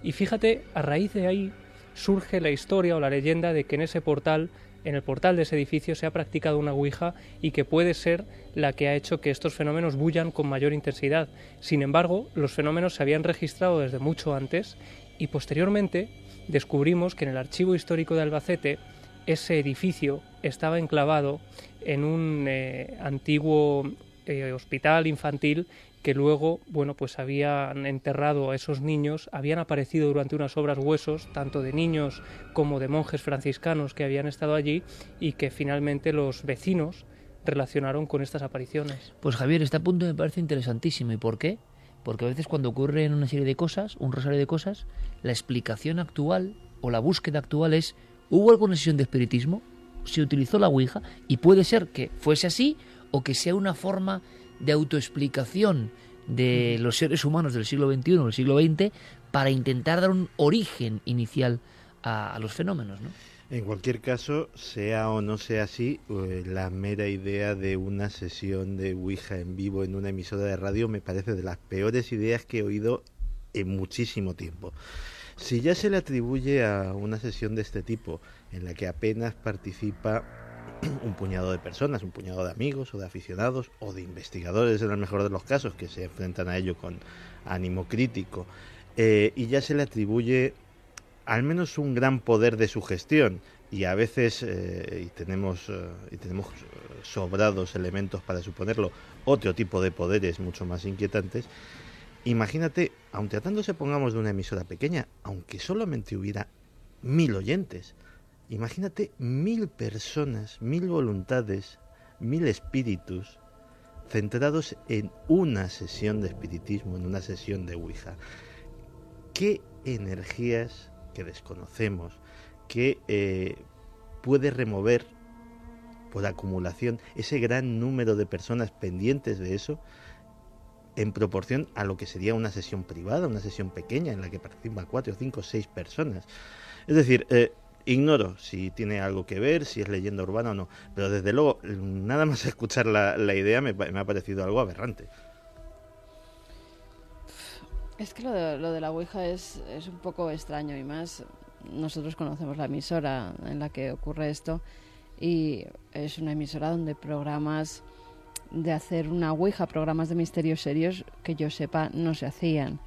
Y fíjate, a raíz de ahí surge la historia o la leyenda de que en ese portal, en el portal de ese edificio, se ha practicado una ouija y que puede ser la que ha hecho que estos fenómenos bullan con mayor intensidad. Sin embargo, los fenómenos se habían registrado desde mucho antes y posteriormente descubrimos que en el archivo histórico de Albacete ese edificio estaba enclavado en un eh, antiguo eh, hospital infantil que luego, bueno, pues habían enterrado a esos niños, habían aparecido durante unas obras huesos, tanto de niños como de monjes franciscanos que habían estado allí y que finalmente los vecinos relacionaron con estas apariciones. Pues Javier, este punto me parece interesantísimo. ¿Y por qué? Porque a veces cuando ocurren una serie de cosas, un rosario de cosas, la explicación actual o la búsqueda actual es, ¿hubo alguna sesión de espiritismo? ¿Se utilizó la Ouija? Y puede ser que fuese así o que sea una forma de autoexplicación de los seres humanos del siglo XXI o del siglo XX para intentar dar un origen inicial a, a los fenómenos, ¿no? En cualquier caso, sea o no sea así, eh, la mera idea de una sesión de Ouija en vivo en una emisora de radio me parece de las peores ideas que he oído en muchísimo tiempo. Si ya se le atribuye a una sesión de este tipo, en la que apenas participa [CLEARS THROAT] un puñado de personas, un puñado de amigos o de aficionados o de investigadores en el mejor de los casos que se enfrentan a ello con ánimo crítico, eh, y ya se le atribuye al menos un gran poder de sugestión y a veces eh, tenemos eh, tenemos sobrados elementos para suponerlo. Otro tipo de poderes mucho más inquietantes. Imagínate aun tratándose pongamos de una emisora pequeña aunque solamente hubiera mil oyentes imagínate mil personas mil voluntades mil espíritus centrados en una sesión de espiritismo en una sesión de ouija. Qué energías que desconocemos, que eh, puede remover por acumulación ese gran número de personas pendientes de eso en proporción a lo que sería una sesión privada, una sesión pequeña en la que participan cuatro, cinco, seis personas. Es decir, eh, ignoro si tiene algo que ver, si es leyenda urbana o no, pero desde luego, nada más [LAUGHS] escuchar la, idea me, ha parecido algo aberrante. Es que lo de, la Ouija es, es, un poco extraño y más nosotros conocemos la emisora en la que ocurre esto y es una emisora donde programas de hacer una Ouija, programas de misterios serios que yo sepa no se hacían.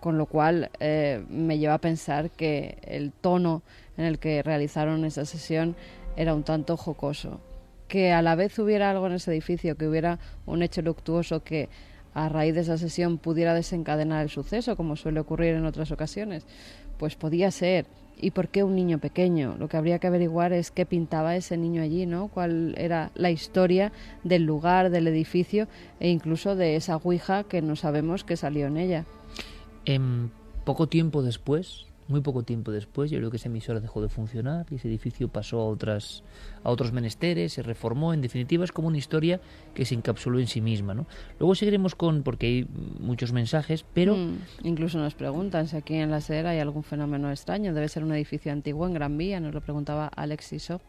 Con lo cual eh, me lleva a pensar que el tono en el que realizaron esa sesión era un tanto jocoso. Que a la vez hubiera algo en ese edificio, que hubiera un hecho luctuoso que a raíz de esa sesión pudiera desencadenar el suceso, como suele ocurrir en otras ocasiones. Pues podía ser. ¿Y por qué un niño pequeño? Lo que habría que averiguar es qué pintaba ese niño allí, ¿no? Cuál era la historia del lugar, del edificio e incluso de esa ouija que no sabemos que salió en ella. En poco tiempo después, muy poco tiempo después, yo creo que esa emisora dejó de funcionar y ese edificio pasó a otras a otros menesteres, se reformó, en definitiva es como una historia que se encapsuló en sí misma, ¿no? Luego seguiremos con porque hay muchos mensajes, pero mm, incluso nos preguntan si aquí en la SER hay algún fenómeno extraño, debe ser un edificio antiguo en Gran Vía, nos lo preguntaba Alex Iso.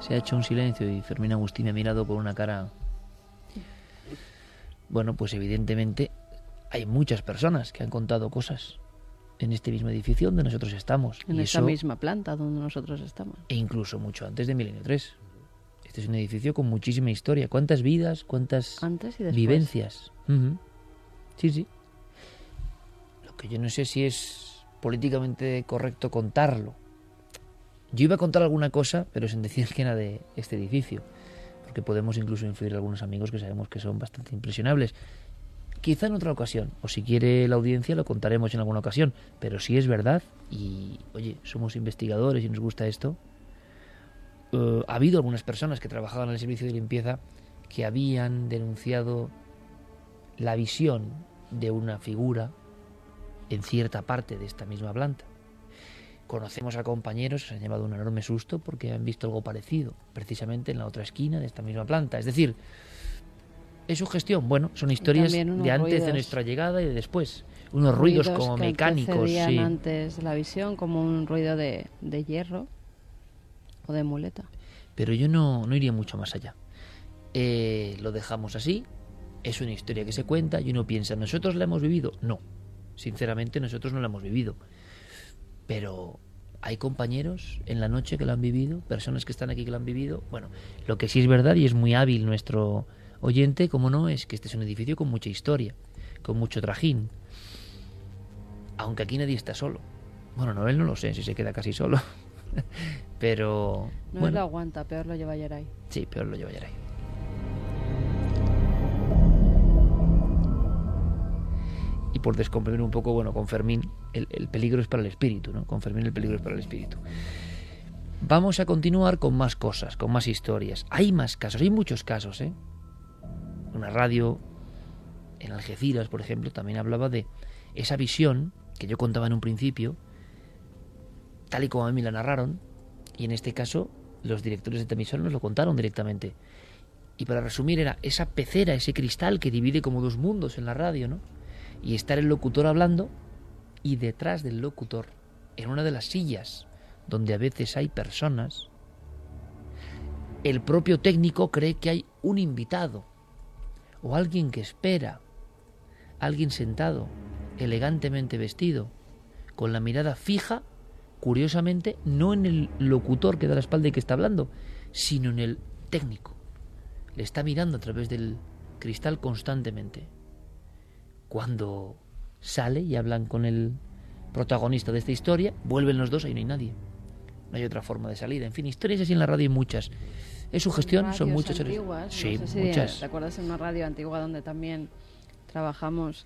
Se ha hecho un silencio y Fermín Agustín me ha mirado con una cara bueno, pues evidentemente hay muchas personas que han contado cosas en este mismo edificio donde nosotros estamos. En esta misma planta donde nosotros estamos. E incluso mucho antes de Milenio 3. Este es un edificio con muchísima historia. ¿Cuántas vidas? ¿Cuántas vivencias? Sí, sí. Lo que yo no sé si es políticamente correcto contarlo. Yo iba a contar alguna cosa, pero sin decir que era de este edificio. Porque podemos incluso influir a algunos amigos que sabemos que son bastante impresionables Quizá en otra ocasión, o si quiere la audiencia lo contaremos en alguna ocasión, pero si es verdad, y oye, somos investigadores y nos gusta esto, eh, ha habido algunas personas que trabajaban en el servicio de limpieza que habían denunciado la visión de una figura en cierta parte de esta misma planta. Conocemos a compañeros que se han llevado un enorme susto porque han visto algo parecido, precisamente en la otra esquina de esta misma planta. Es decir, ¿es su gestión? Bueno, son historias de antes de nuestra llegada y de después. Unos ruidos, como que mecánicos. Sí. antes de la visión, como un ruido de, de hierro o de muleta. Pero yo no, no iría mucho más allá. Eh, lo dejamos así. Es una historia que se cuenta y uno piensa, ¿nosotros la hemos vivido? No. Sinceramente, nosotros no la hemos vivido. Pero hay compañeros en la noche que la han vivido, personas que están aquí que la han vivido. Bueno, lo que sí es verdad y es muy hábil nuestro oyente, como no, es que este es un edificio con mucha historia, con mucho trajín. Aunque aquí nadie está solo. Bueno, no, él no lo sé si se queda casi solo. [LAUGHS] Pero. No bueno. lo aguanta, peor lo lleva Yeray. Sí, peor lo lleva Yeray. Y por descomprimir un poco, bueno, con Fermín, el, el, peligro es para el espíritu, ¿no? Con Fermín el peligro es para el espíritu. Vamos a continuar con más cosas, con más historias. Hay más casos, hay muchos casos, ¿eh? Una radio en Algeciras, por ejemplo, también hablaba de esa visión que yo contaba en un principio, tal y como a mí la narraron, y en este caso los directores de emisora nos lo contaron directamente. Y para resumir era esa pecera, ese cristal que divide como dos mundos en la radio, ¿no? Y estar el locutor hablando y detrás del locutor, en una de las sillas donde a veces hay personas, el propio técnico cree que hay un invitado o alguien que espera, alguien sentado, elegantemente vestido, con la mirada fija curiosamente, no en el locutor que da la espalda y que está hablando, sino en el técnico. Le está mirando a través del cristal constantemente. Cuando sale y hablan con el protagonista de esta historia, vuelven los dos, ahí no hay nadie. No hay otra forma de salida. En fin, historias así en la radio hay muchas. Es su gestión, son muchas. Antiguas, sí, no sé si muchas. ¿Te acuerdas en una radio antigua donde también trabajamos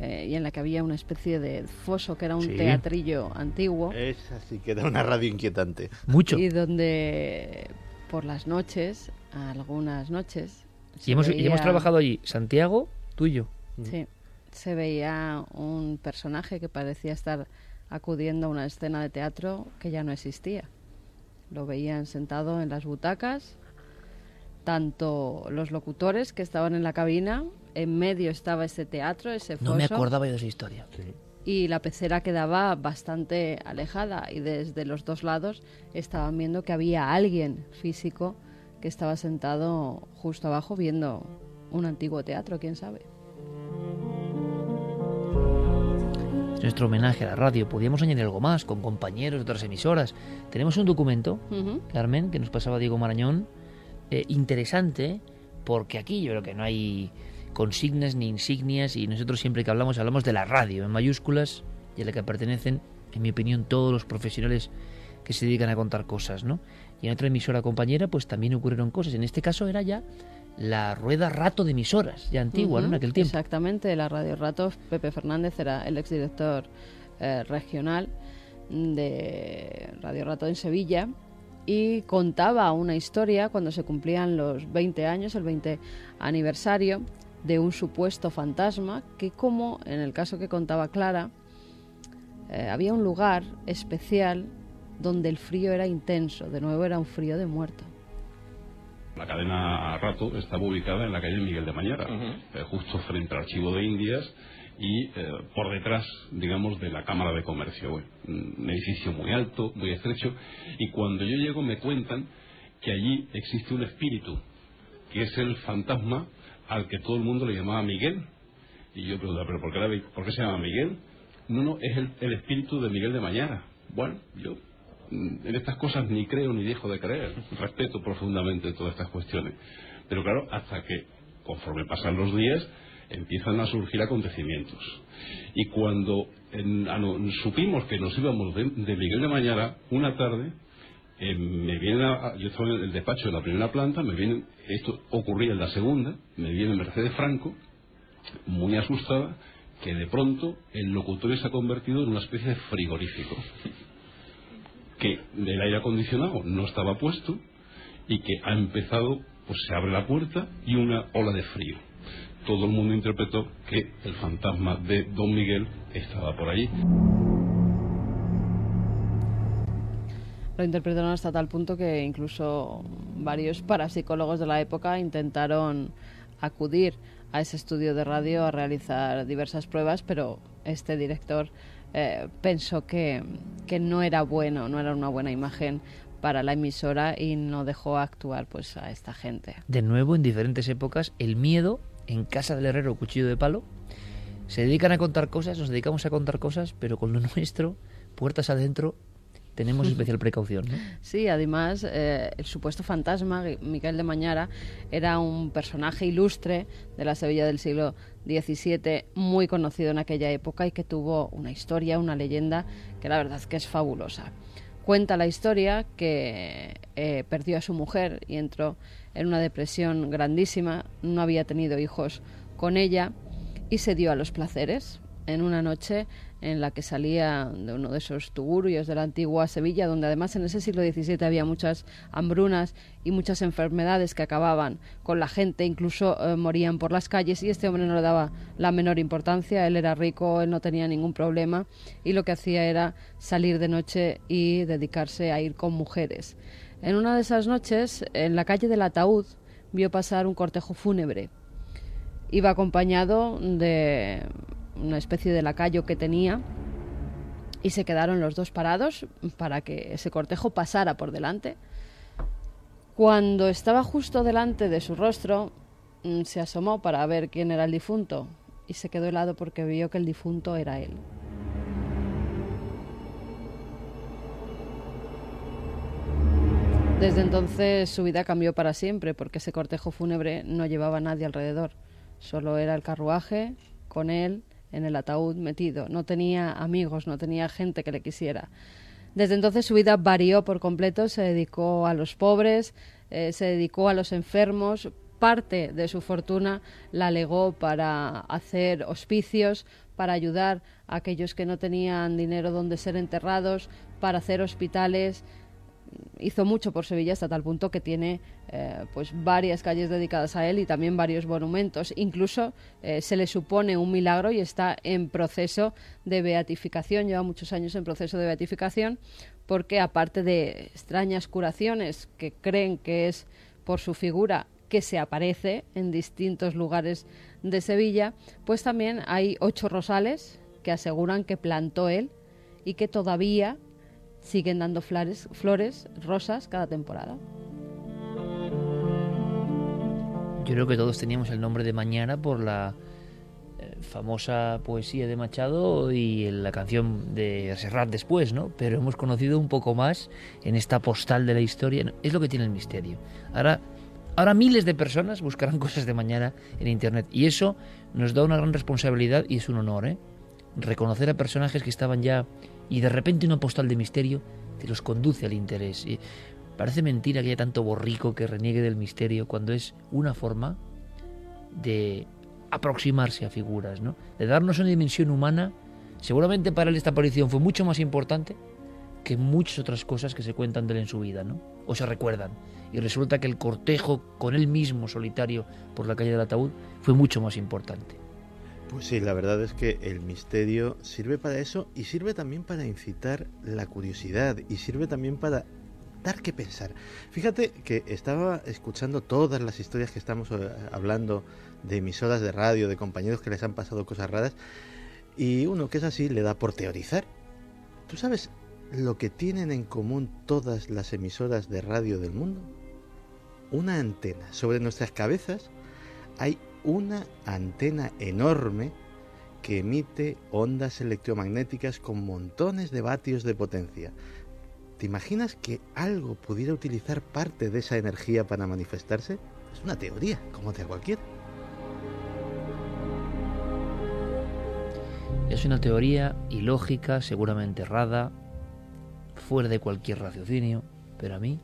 eh, y en la que había una especie de foso que era un Sí. teatrillo antiguo Esa sí que era una radio inquietante. Mucho. y donde por las noches, algunas noches, Y hemos, y hemos veía- trabajado allí, Santiago, tú y yo. Sí, se veía un personaje que parecía estar acudiendo a una escena de teatro que ya no existía. Lo veían sentado en las butacas, tanto los locutores que estaban en la cabina, en medio estaba ese teatro, ese foso, No me acordaba yo de esa historia. y la pecera quedaba bastante alejada y desde los dos lados estaban viendo que había alguien físico que estaba sentado justo abajo viendo un antiguo teatro, quién sabe. Es nuestro homenaje a la radio. Podíamos añadir algo más con compañeros de otras emisoras. Tenemos un documento. Carmen, que nos pasaba Diego Marañón, eh, interesante, porque aquí yo creo que no hay consignas ni insignias y nosotros siempre que hablamos hablamos de la radio en mayúsculas y a la que pertenecen, en mi opinión, todos los profesionales que se dedican a contar cosas, ¿no? Y en otra emisora compañera pues también ocurrieron cosas. En este caso era ya la rueda rato de emisoras, ya antigua, ¿no? En aquel tiempo. Exactamente, la Radio Rato, Pepe Fernández era el exdirector eh, regional de Radio Rato en Sevilla y contaba una historia cuando se cumplían los 20 años, el 20 aniversario de un supuesto fantasma que como en el caso que contaba Clara, eh, había un lugar especial donde el frío era intenso, de nuevo era un frío de muerto. La cadena Rato estaba ubicada en la calle Miguel de Mañara, eh, justo frente al archivo de Indias y eh, por detrás, digamos, de la Cámara de Comercio. Bueno, un edificio muy alto, muy estrecho, y cuando yo llego me cuentan que allí existe un espíritu, que es el fantasma al que todo el mundo le llamaba Miguel. Y yo preguntaba, ¿pero por qué, la- por qué se llama Miguel? No, no, es el, el espíritu de Miguel de Mañara. Bueno, yo en estas cosas ni creo ni dejo de creer. Respeto profundamente todas estas cuestiones. Pero claro, hasta que, conforme pasan los días, empiezan a surgir acontecimientos. Y cuando en- ano- supimos que nos íbamos de, de Miguel de Mañara, una tarde, eh, me viene a- yo estaba en el despacho de la primera planta, me viene, esto ocurría en la segunda, me viene Mercedes Franco muy asustada que de pronto el locutorio se ha convertido en una especie de frigorífico que del aire acondicionado no estaba puesto y que ha empezado, pues se abre la puerta y una ola de frío. Todo el mundo interpretó que el fantasma de Don Miguel estaba por allí. Lo interpretaron hasta tal punto que incluso varios parapsicólogos de la época intentaron acudir a ese estudio de radio a realizar diversas pruebas, pero este director eh, pensó que, que, no era bueno, no era una buena imagen para la emisora y no dejó actuar pues a esta gente. De nuevo, en diferentes épocas, el miedo en casa del herrero cuchillo de palo. Se dedican a contar cosas, nos dedicamos a contar cosas, pero con lo [LAUGHS] nuestro, puertas adentro, tenemos [LAUGHS] especial precaución. ¿no? Sí, además, eh, el supuesto fantasma, Miquel de Mañara, era un personaje ilustre de la Sevilla del siglo XVII, muy conocido en aquella época y que tuvo una historia, una leyenda que la verdad es que es fabulosa. Cuenta la historia que eh, perdió a su mujer y entró en una depresión grandísima, no había tenido hijos con ella y se dio a los placeres. En una noche en la que salía de uno de esos tugurios de la antigua Sevilla, donde además en ese siglo XVII había muchas hambrunas y muchas enfermedades que acababan con la gente, incluso eh, morían por las calles y este hombre no le daba la menor importancia, él era rico, él no tenía ningún problema y lo que hacía era salir de noche y dedicarse a ir con mujeres. En una de esas noches, en la calle del ataúd, vio pasar un cortejo fúnebre. Iba acompañado de una especie de lacayo que tenía y se quedaron los dos parados para que ese cortejo pasara por delante. Cuando estaba justo delante de su rostro, mm, se asomó para ver quién era el difunto y se quedó helado porque vio que el difunto era él. Desde entonces su vida cambió para siempre porque ese cortejo fúnebre no llevaba a nadie alrededor. Solo era el carruaje con él en el ataúd metido, no tenía amigos, no tenía gente que le quisiera. Desde entonces su vida varió por completo, se dedicó a los pobres, eh, se dedicó a los enfermos, parte de su fortuna la legó para hacer hospicios, para ayudar a aquellos que no tenían dinero donde ser enterrados, para hacer hospitales, hizo mucho por Sevilla hasta tal punto que tiene eh, pues varias calles dedicadas a él y también varios monumentos. Incluso eh, se le supone un milagro y está en proceso de beatificación, lleva muchos años en proceso de beatificación, porque aparte de extrañas curaciones que creen que es por su figura que se aparece en distintos lugares de Sevilla, pues también hay ocho rosales que aseguran que plantó él y que todavía siguen dando flores, flores, rosas cada temporada. Yo creo que todos teníamos el nombre de Mañana por la eh, famosa poesía de Machado y la canción de Serrat después, ¿no? Pero hemos conocido un poco más en esta postal de la historia. Es lo que tiene el misterio. Ahora, ahora miles de personas buscarán [LAUGHS] cosas de mañana en Internet y eso nos da una gran responsabilidad y es un honor, ¿eh? Reconocer a personajes que estaban ya y de repente una postal de misterio te los conduce al interés. Y parece mentira que haya tanto borrico que reniegue del misterio cuando es una forma de aproximarse a figuras, ¿no? de darnos una dimensión humana. Seguramente para él esta aparición fue mucho más importante que muchas otras cosas que se cuentan de él en su vida, ¿no? O se recuerdan. Y resulta que el cortejo con él mismo solitario por la calle del ataúd fue mucho más importante. Pues sí, la verdad es que el misterio sirve para eso y sirve también para incitar la curiosidad y sirve también para dar que pensar. Fíjate que estaba escuchando todas las historias que estamos eh, hablando de emisoras de radio, de compañeros que les han pasado cosas raras y uno que es así le da por teorizar. ¿Tú sabes lo que tienen en común todas las emisoras de radio del mundo? Una antena. Sobre nuestras cabezas hay una antena enorme que emite ondas electromagnéticas con montones de vatios de potencia. ¿Te imaginas que algo pudiera utilizar parte de esa energía para manifestarse? Es una teoría, como de cualquiera. Es una teoría ilógica, seguramente errada, fuera de cualquier raciocinio, pero a mí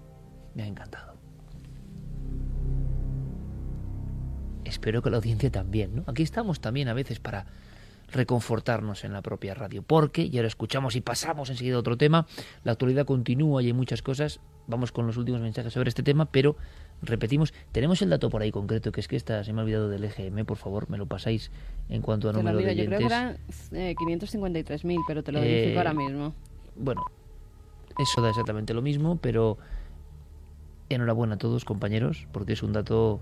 me ha encantado. Espero que la audiencia también. ¿no? Aquí estamos también a veces para reconfortarnos en la propia radio, porque, y ahora escuchamos y pasamos enseguida a otro tema, la actualidad continúa y hay muchas cosas, vamos con los últimos mensajes sobre este tema, pero repetimos, tenemos el dato por ahí concreto, que es que esta, se me ha olvidado del EGM, por favor, me lo pasáis en cuanto a Te lo número de yo creo que eran eh, 553.000, pero te lo Eh, ahora mismo. Bueno, eso da exactamente lo mismo, pero enhorabuena a todos, compañeros, porque es un dato,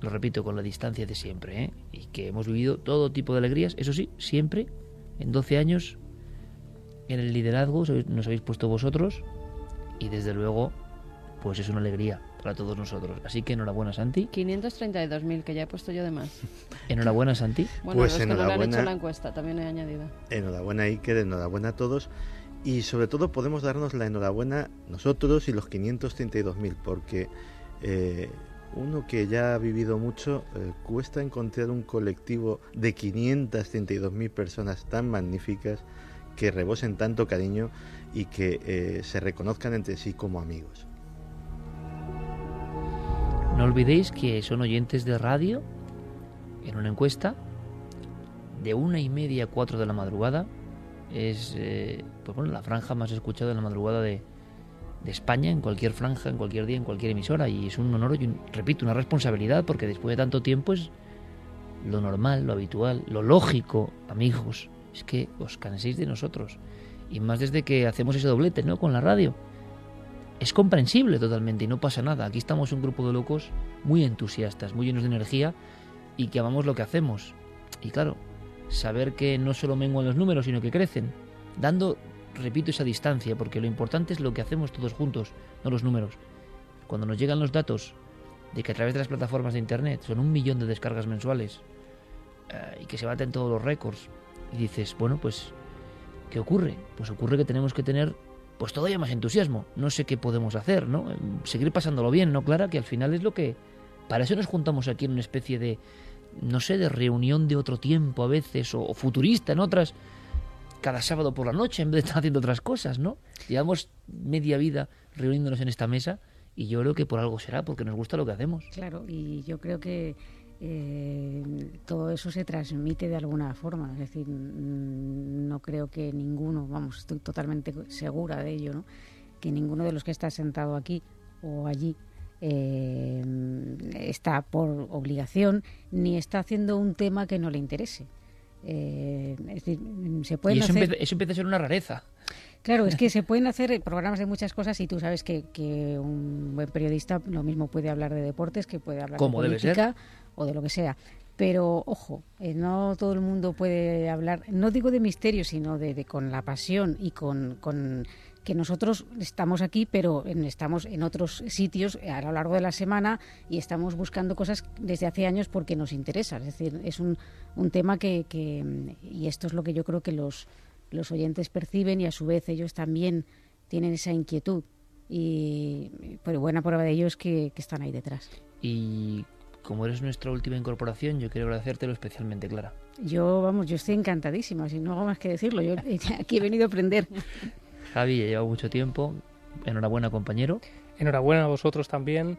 lo repito, con la distancia de siempre, ¿eh? y que hemos vivido todo tipo de alegrías, eso sí, siempre, en 12 años, en el liderazgo nos habéis puesto vosotros, y desde luego, pues es una alegría para todos nosotros. Así que enhorabuena, Santi. 532.000, que ya he puesto yo de más. [LAUGHS] Enhorabuena, Santi. Bueno, Pues los que no le han hecho enhorabuena. la encuesta, también he añadido. Enhorabuena Iker, enhorabuena a todos. Y sobre todo podemos darnos la enhorabuena nosotros y los 532.000, porque eh, uno que ya ha vivido mucho, eh, cuesta encontrar un colectivo de 532.000 personas tan magníficas que rebosen tanto cariño y que eh, se reconozcan entre sí como amigos. No olvidéis que son oyentes de radio en una encuesta de una y media a cuatro de la madrugada. Es eh, pues bueno, la franja más escuchada en la madrugada de, de España, en cualquier franja, en cualquier día, en cualquier emisora. Y es un honor y, repito, una responsabilidad porque después de tanto tiempo es lo normal, lo habitual, lo lógico, amigos, es que os canséis de nosotros. Y más desde que hacemos ese doblete, ¿no? Con la radio es comprensible totalmente y no pasa nada. Aquí estamos un grupo de locos muy entusiastas, muy llenos de energía y que amamos lo que hacemos. Y claro, saber que no solo menguan los números, sino que crecen, dando, repito, esa distancia, porque lo importante es lo que hacemos todos juntos, no los números. Cuando nos llegan los datos de que a través de las plataformas de Internet son un millón de descargas mensuales eh, y que se baten todos los récords, y dices, bueno, pues, ¿qué ocurre? Pues ocurre que tenemos que tener pues todavía más entusiasmo. No sé qué podemos hacer, ¿no? Eh, Seguir pasándolo bien, ¿no, Clara? Que al final es lo que... Para eso nos juntamos aquí en una especie de, no sé, de reunión de otro tiempo a veces, o, o futurista en otras, cada sábado por la noche, en vez de estar haciendo otras cosas, ¿no? Llevamos media vida reuniéndonos en esta mesa y yo creo que por algo será, porque nos gusta lo que hacemos. Claro, y yo creo que eh, todo eso se transmite de alguna forma. Es decir, mm, no creo que ninguno, vamos, estoy totalmente segura de ello, ¿no? que ninguno de los que está sentado aquí o allí eh, está por obligación ni está haciendo un tema que no le interese. Eh, es decir, se pueden y eso, hacer... empieza, eso empieza a ser una rareza. Claro, es que [LAUGHS] se pueden hacer programas de muchas cosas y tú sabes que, que un buen periodista lo mismo puede hablar de deportes que puede hablar de política o de lo que sea. Pero ojo, eh, no todo el mundo puede hablar, no digo de misterio, sino de, de con la pasión y con, con que nosotros estamos aquí, pero en- estamos en otros sitios a lo largo de la semana y estamos buscando cosas desde hace años porque nos interesa. Es decir, es un, un tema que, que, y esto es lo que yo creo que los, los oyentes perciben y a su vez ellos también tienen esa inquietud. Y pero buena prueba de ello es que, que están ahí detrás. Y como eres nuestra última incorporación, yo quiero agradecértelo especialmente, Clara. Yo, vamos, yo estoy encantadísima, si no hago más que decirlo. Yo [LAUGHS] aquí he venido a aprender. Javi, ya lleva mucho tiempo. Enhorabuena, compañero. Enhorabuena a vosotros también.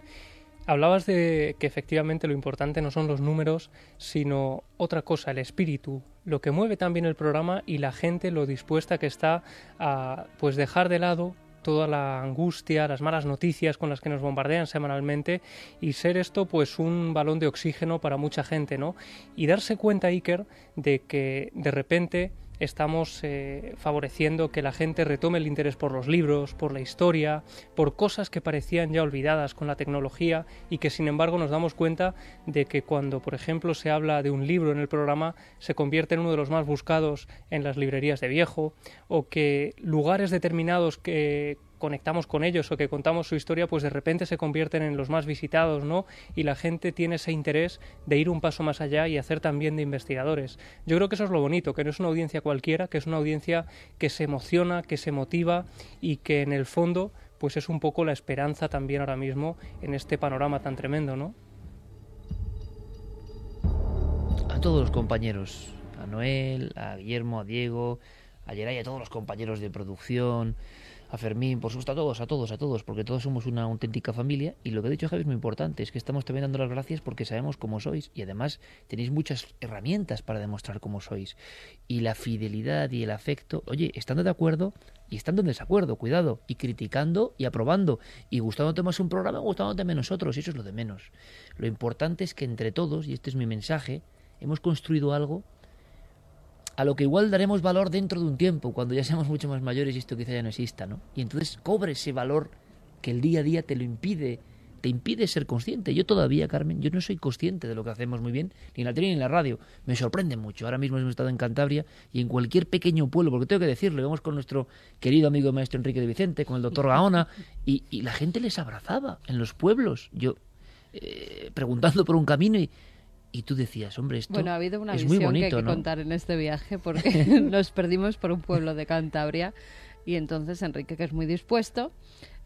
Hablabas de que efectivamente lo importante no son los números, sino otra cosa, el espíritu, lo que mueve también el programa y la gente lo dispuesta que está a pues dejar de lado toda la angustia, las malas noticias con las que nos bombardean semanalmente y ser esto pues un balón de oxígeno para mucha gente, ¿no? Y darse cuenta, Iker, de que de repente estamos eh, favoreciendo que la gente retome el interés por los libros, por la historia, por cosas que parecían ya olvidadas con la tecnología y que sin embargo nos damos cuenta de que cuando por ejemplo se habla de un libro en el programa se convierte en uno de los más buscados en las librerías de viejo o que lugares determinados que conectamos con ellos o que contamos su historia, pues de repente se convierten en los más visitados, ¿no? Y la gente tiene ese interés de ir un paso más allá y hacer también de investigadores. Yo creo que eso es lo bonito, que no es una audiencia cualquiera, que es una audiencia que se emociona, que se motiva y que en el fondo pues es un poco la esperanza también ahora mismo en este panorama tan tremendo, ¿no? A todos los compañeros, a Noel, a Guillermo, a Diego, a Geray, a todos los compañeros de producción, a Fermín, por supuesto a todos, a todos, a todos, porque todos somos una auténtica familia. Y lo que ha dicho Javi es muy importante, es que estamos también dando las gracias porque sabemos cómo sois y además tenéis muchas herramientas para demostrar cómo sois. Y la fidelidad y el afecto, oye, estando de acuerdo y estando en desacuerdo, cuidado, y criticando y aprobando, y gustándote más un programa, gustándote menos otros, y eso es lo de menos. Lo importante es que entre todos, y este es mi mensaje, hemos construido algo a lo que igual daremos valor dentro de un tiempo, cuando ya seamos mucho más mayores y esto quizá ya no exista, ¿no? Y entonces cobre ese valor que el día a día te lo impide, te impide ser consciente. Yo todavía, Carmen, yo no soy consciente de lo que hacemos muy bien, ni en la tele ni en la radio. Me sorprende mucho. Ahora mismo hemos estado en Cantabria y en cualquier pequeño pueblo, porque tengo que decirlo, vamos con nuestro querido amigo maestro Enrique de Vicente, con el doctor Gaona, y, y la gente les abrazaba en los pueblos. Yo eh, preguntando por un camino y y tú decías, hombre, esto bueno, ha habido una es visión muy bonito, que hay que ¿no? contar en este viaje porque [LAUGHS] nos perdimos por un pueblo de Cantabria y entonces Enrique, que es muy dispuesto,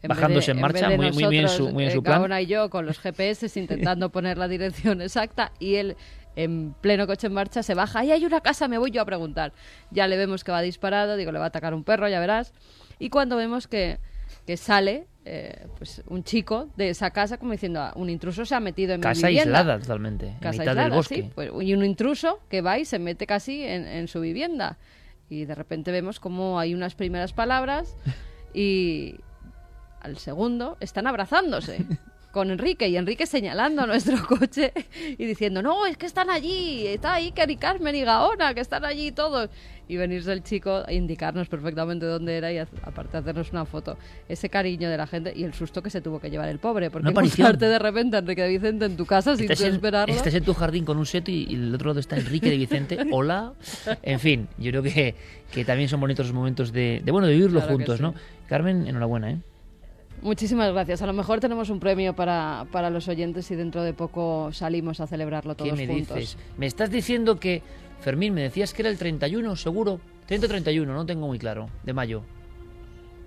en Bajándose de- en marcha, de muy- muy bien nosotros, su- muy en eh, su plan. Gaona y yo con los GPS intentando poner la dirección exacta y él en pleno coche en marcha se baja, ahí hay una casa, me voy yo a preguntar. Ya le vemos que va disparado, digo, le va a atacar un perro, ya verás. Y cuando vemos que, que sale eh, pues un chico de esa casa como diciendo, "Ah, un intruso se ha metido en Casa mi vivienda. aislada totalmente, en Casa mitad aislada, del bosque. sí, pues, y un intruso que va y se mete casi en, en su vivienda. Y de repente vemos como hay unas primeras palabras y al segundo están abrazándose [LAUGHS] con Enrique y Enrique señalando a nuestro [LAUGHS] coche y diciendo, no, es que están allí, está Iker y Carmen y Gaona, que están allí todos. Y venirse el chico a indicarnos perfectamente dónde era y aparte hacernos una foto. Ese cariño de la gente y el susto que se tuvo que llevar el pobre, porque encontrarte [LAUGHS] de repente a Enrique de Vicente en tu casa sin Estás tú en, esperarlo. estás en tu jardín con un seto y, y el otro lado está Enrique de Vicente. [LAUGHS] Hola. En fin, yo creo que, que también son bonitos los momentos de, de bueno de vivirlo Claro juntos, sí. ¿no? Carmen, enhorabuena, ¿eh? Muchísimas gracias. A lo mejor tenemos un premio para, para los oyentes y dentro de poco salimos a celebrarlo ¿Qué todos me juntos. dices? Me estás diciendo que Fermín, me decías que era el 31, seguro. 30 o 31, no tengo muy claro, de mayo.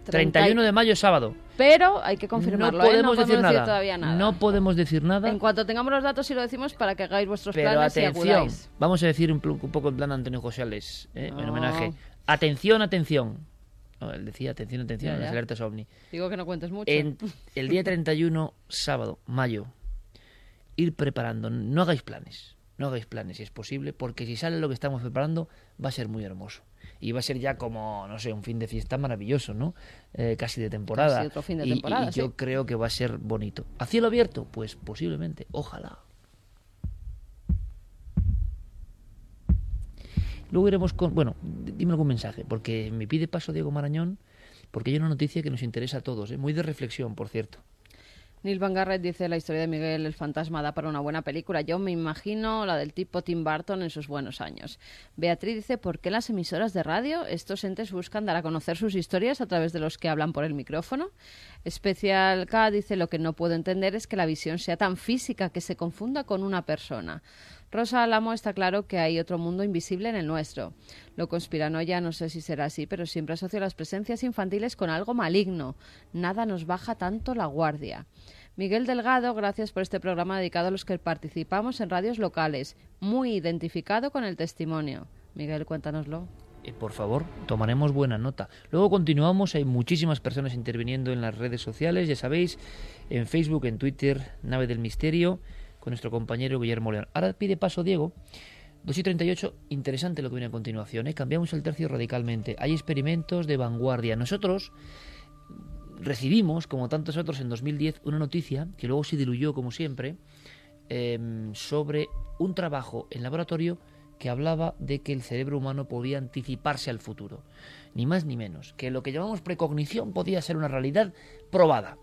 31 de mayo, sábado. Pero hay que confirmarlo. no ¿eh? podemos no decir podemos nada. todavía nada. No podemos decir nada. En cuanto tengamos los datos y lo decimos para que hagáis vuestros Pero planes y atención, acudáis. vamos a decir un, poco en plan Antonio José Ales, ¿eh? en homenaje. Atención, atención. No, él decía atención, atención, en las alertas ovni. Digo que no cuentes mucho. En el día 31, sábado, mayo, ir preparando. No hagáis planes. No hagáis planes si es posible, porque si sale lo que estamos preparando, va a ser muy hermoso. Y va a ser ya como, no sé, un fin de fiesta maravilloso, ¿no? Eh, casi de temporada. Casi otro fin de Y- y- temporada, y yo creo que va a ser bonito. ¿A cielo abierto? Pues posiblemente. Ojalá. Luego iremos con. Bueno, dime algún mensaje, porque me pide paso Diego Marañón, porque hay una noticia que nos interesa a todos, ¿eh? muy de reflexión, por cierto. Neil Van Garrett dice la historia de Miguel el fantasma da para una buena película. Yo me imagino la del tipo Tim Burton en sus buenos años. Beatriz dice ¿por qué las emisoras de radio estos entes buscan dar a conocer sus historias a través de los que hablan por el micrófono? Especial K dice lo que no puedo entender es que la visión sea tan física que se confunda con una persona. Rosa Alamo está claro que hay otro mundo invisible en el nuestro. Lo conspiranoia no sé si será así, pero siempre asocio las presencias infantiles con algo maligno. Nada nos baja tanto la guardia. Miguel Delgado, gracias por este programa dedicado a los que participamos en radios locales. Muy identificado con el testimonio. Miguel, cuéntanoslo. Eh, por favor, tomaremos buena nota. Luego continuamos, hay muchísimas personas interviniendo en las redes sociales, ya sabéis, en Facebook, en Twitter, Nave del Misterio, con nuestro compañero Guillermo León. Ahora pide paso Diego. 2 y 38, interesante lo que viene a continuación. ¿eh? Cambiamos el tercio radicalmente. Hay experimentos de vanguardia. Nosotros recibimos, como tantos otros en 2010, una noticia que luego se diluyó, como siempre, em, sobre un trabajo en laboratorio que hablaba de que el cerebro humano podía anticiparse al futuro. Ni más ni menos. Que lo que llamamos precognición podía ser una realidad probada.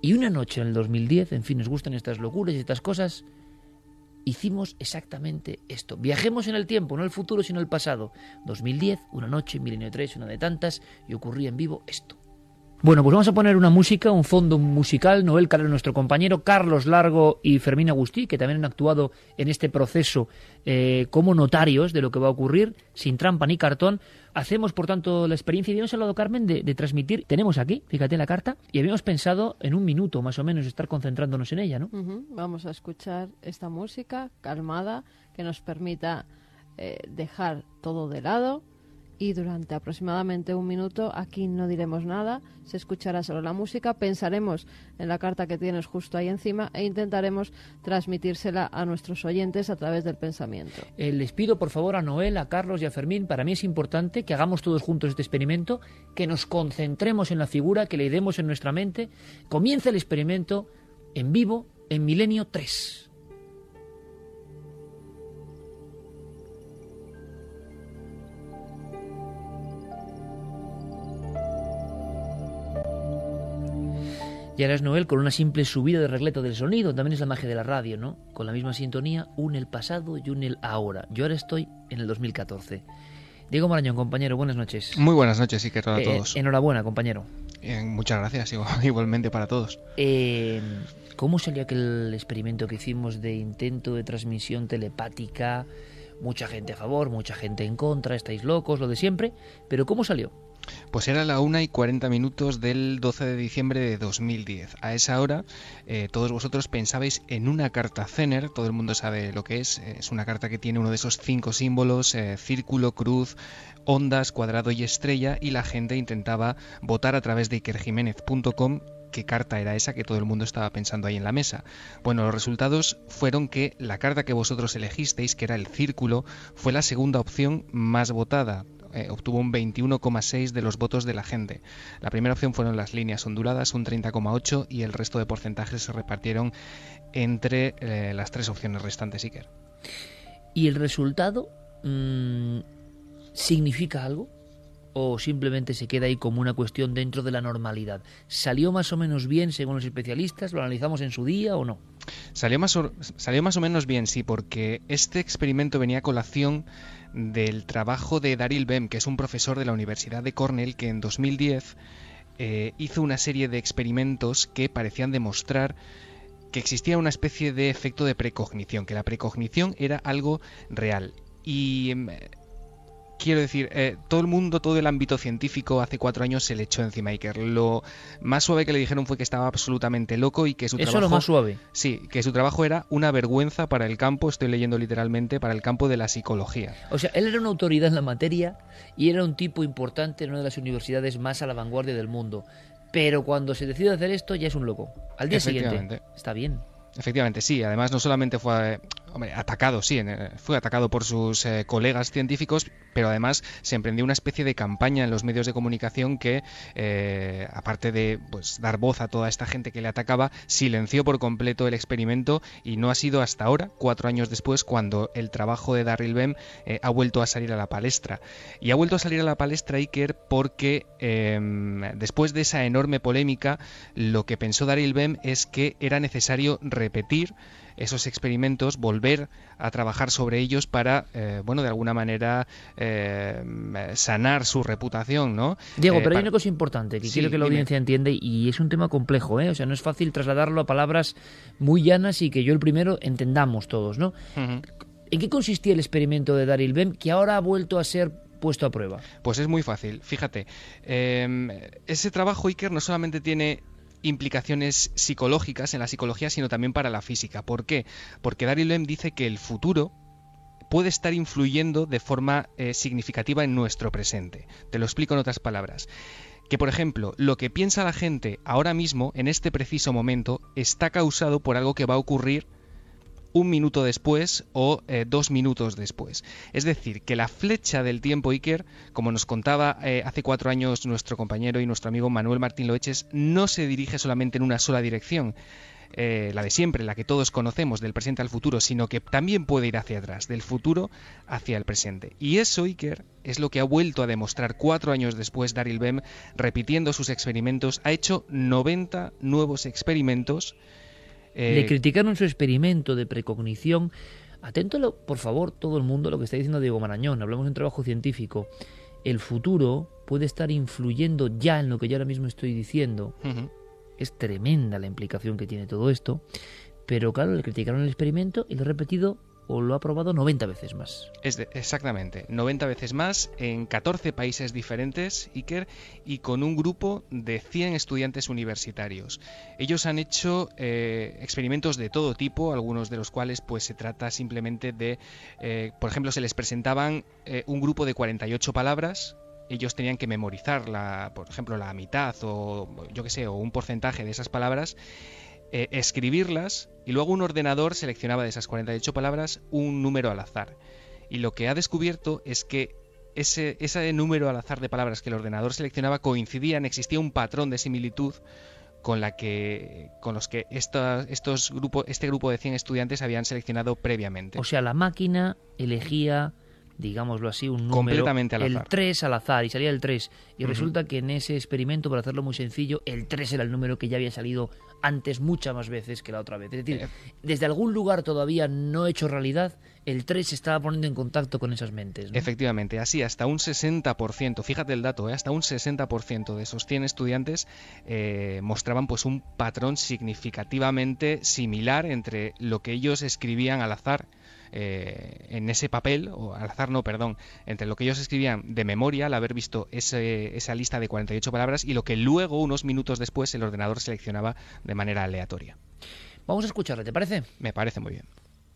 Y una noche en el 2010, en fin, nos gustan estas locuras y estas cosas, hicimos exactamente esto. Viajemos en el tiempo, no el futuro, sino el pasado. 2010, una noche, Milenio 3, una de tantas, y ocurría en vivo esto. Bueno, pues vamos a poner una música, un fondo musical. Noel Calero, nuestro compañero, Carlos Largo y Fermín Agustí, que también han actuado en este proceso eh, como notarios de lo que va a ocurrir, sin trampa ni cartón. Hacemos, por tanto, la experiencia, y habíamos hablado, Carmen, de, transmitir. Tenemos aquí, fíjate la carta, y habíamos pensado en un minuto más o menos estar concentrándonos en ella, ¿no? Vamos a escuchar esta música calmada que nos permita eh, dejar todo de lado y durante aproximadamente un minuto aquí no diremos nada, se escuchará solo la música, pensaremos en la carta que tienes justo ahí encima e intentaremos transmitírsela a nuestros oyentes a través del pensamiento. Eh, les pido por favor a Noel, a Carlos y a Fermín, para mí es importante que hagamos todos juntos este experimento, que nos concentremos en la figura, que le demos en nuestra mente. Comienza el experimento en vivo en Milenio 3. Y ahora es Noel con una simple subida de regleto del sonido. También es la magia de la radio, ¿no? Con la misma sintonía, une el pasado y une el ahora. Yo ahora estoy en el 2014. Diego Marañón, compañero, buenas noches. Muy buenas noches, y que a Eh, todos. enhorabuena, compañero. Eh, muchas gracias, igual- [LAUGHS] igualmente para todos. Eh, ¿Cómo salió aquel experimento que hicimos de intento de transmisión telepática? Mucha gente a favor, mucha gente en contra, estáis locos, lo de siempre. Pero ¿cómo salió? Pues era la 1 y 40 minutos del 12 de diciembre de 2010. A esa hora, eh, todos vosotros pensabais en una carta Zener, todo el mundo sabe lo que es. eh, Es una carta que tiene uno de esos cinco símbolos, eh, círculo, cruz, ondas, cuadrado y estrella, y la gente intentaba votar a través de ikerjiménez.com qué carta era esa que todo el mundo estaba pensando ahí en la mesa. Bueno, los resultados fueron que la carta que vosotros elegisteis, que era el círculo, fue la segunda opción más votada. Eh, obtuvo un 21,6 de los votos de la gente. La primera opción fueron las líneas onduladas, un 30,8 y el resto de porcentajes se repartieron entre eh, las tres opciones restantes, Iker. ¿Y el resultado mm, significa algo? ¿O simplemente se queda ahí como una cuestión dentro de la normalidad? ¿Salió más o menos bien según los especialistas? ¿Lo analizamos en su día o no? Salió más, o, salió más o menos bien, sí, porque este experimento venía a colación del trabajo de Daryl Bem, que es un profesor de la Universidad de Cornell, que en 2010 eh, hizo una serie de experimentos que parecían demostrar que existía una especie de efecto de precognición, que la precognición era algo real. Y em, quiero decir, eh, todo el mundo, todo el ámbito científico hace cuatro años se le echó encima a Iker. Lo más suave que le dijeron fue que estaba absolutamente loco y que su Eso trabajo... lo más suave. Sí, que su trabajo era una vergüenza para el campo, estoy leyendo literalmente, para el campo de la psicología. O sea, él era una autoridad en la materia y era un tipo importante en una de las universidades más a la vanguardia del mundo. Pero cuando se decide hacer esto ya es un loco. Al día siguiente. Está bien. Efectivamente, sí. Además, no solamente fue eh, hombre, atacado, sí, eh, fue atacado por sus eh, colegas científicos, pero además se emprendió una especie de campaña en los medios de comunicación que, eh, aparte de pues, dar voz a toda esta gente que le atacaba, silenció por completo el experimento y no ha sido hasta ahora, cuatro años después, cuando el trabajo de Darryl Bem ha vuelto a salir a la palestra. Y ha vuelto a salir a la palestra Iker porque eh, después de esa enorme polémica, lo que pensó Daryl Bem es que era necesario repetir esos experimentos, volver a trabajar sobre ellos para, eh, bueno, de alguna manera eh, sanar su reputación, ¿no? Diego, Eh, pero hay para- una cosa importante que Sí, quiero que la dime. audiencia entienda y es un tema complejo, ¿eh? O sea, no es fácil trasladarlo a palabras muy llanas y que yo el primero entendamos todos, ¿no? ¿En qué consistía el experimento de Daryl Bem que ahora ha vuelto a ser puesto a prueba? Pues es muy fácil, fíjate. eh, ese trabajo, Iker, no solamente tiene implicaciones psicológicas en la psicología, sino también para la física. ¿Por qué? Porque Daryl Lem dice que el futuro puede estar influyendo de forma eh, significativa en nuestro presente. Te lo explico en otras palabras. Que, por ejemplo, lo que piensa la gente ahora mismo, en este preciso momento, está causado por algo que va a ocurrir un minuto después o eh, dos minutos después. Es decir, que la flecha del tiempo Iker, como nos contaba eh, hace cuatro años nuestro compañero y nuestro amigo Manuel Martín Loeches, no se dirige solamente en una sola dirección, eh, la de siempre, la que todos conocemos, del presente al futuro, sino que también puede ir hacia atrás, del futuro hacia el presente. Y eso, Iker, es lo que ha vuelto a demostrar cuatro años después Daryl Bem, repitiendo sus experimentos, ha hecho 90 nuevos experimentos. Eh, Le criticaron su experimento de precognición. Aténtolo, por favor, todo el mundo, lo que está diciendo Diego Marañón. Hablamos de un trabajo científico. El futuro puede estar influyendo ya en lo que yo ahora mismo estoy diciendo. Es tremenda la implicación que tiene todo esto. Pero claro, le criticaron el experimento y lo he repetido o lo ha probado 90 veces más. Es exactamente, 90 veces más en 14 países diferentes, Iker, y con un grupo de 100 estudiantes universitarios. Ellos han hecho eh, experimentos de todo tipo, algunos de los cuales pues se trata simplemente de, eh, por ejemplo, se les presentaban eh, un grupo de 48 palabras ellos tenían que memorizar, la, por ejemplo, la mitad o yo qué sé, o un porcentaje de esas palabras, eh, escribirlas y luego un ordenador seleccionaba de esas 48 palabras un número al azar. Y lo que ha descubierto es que ese, ese número al azar de palabras que el ordenador seleccionaba coincidían, existía un patrón de similitud con la que con los que estos grupos este grupo de 100 estudiantes habían seleccionado previamente. O sea, la máquina elegía digámoslo así, un número, Completamente al el 3 al azar, y salía el 3. Y resulta que en ese experimento, para hacerlo muy sencillo, el 3 era el número que ya había salido antes muchas más veces que la otra vez. Es decir, Eh. desde algún lugar todavía no hecho realidad, el 3 se estaba poniendo en contacto con esas mentes. ¿no? Efectivamente, así hasta un 60%, fíjate el dato, ¿eh? hasta un 60% de esos 100 estudiantes eh, mostraban pues un patrón significativamente similar entre lo que ellos escribían al azar eh, en ese papel, o al azar no, perdón, entre lo que ellos escribían de memoria al haber visto ese- esa lista de 48 palabras y lo que luego, unos minutos después, el ordenador seleccionaba de manera aleatoria. Vamos a escucharle, ¿te parece? Me parece muy bien.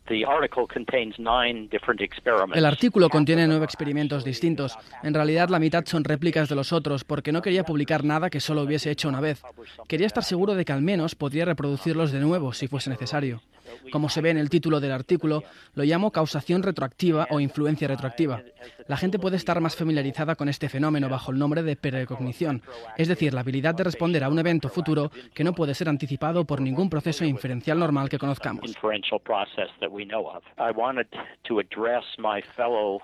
The article contains nine different experiments. El artículo contiene nueve experimentos distintos. En realidad la mitad son réplicas de los otros porque no quería publicar nada que solo hubiese hecho una vez. Quería estar seguro de que al menos podría reproducirlos de nuevo si fuese necesario. Como se ve en el título del artículo, lo llamo causación retroactiva o influencia retroactiva. La gente puede estar más familiarizada con este fenómeno bajo el nombre de precognición, es decir, la habilidad de responder a un evento futuro que no puede ser anticipado por ningún proceso inferencial normal que conozcamos.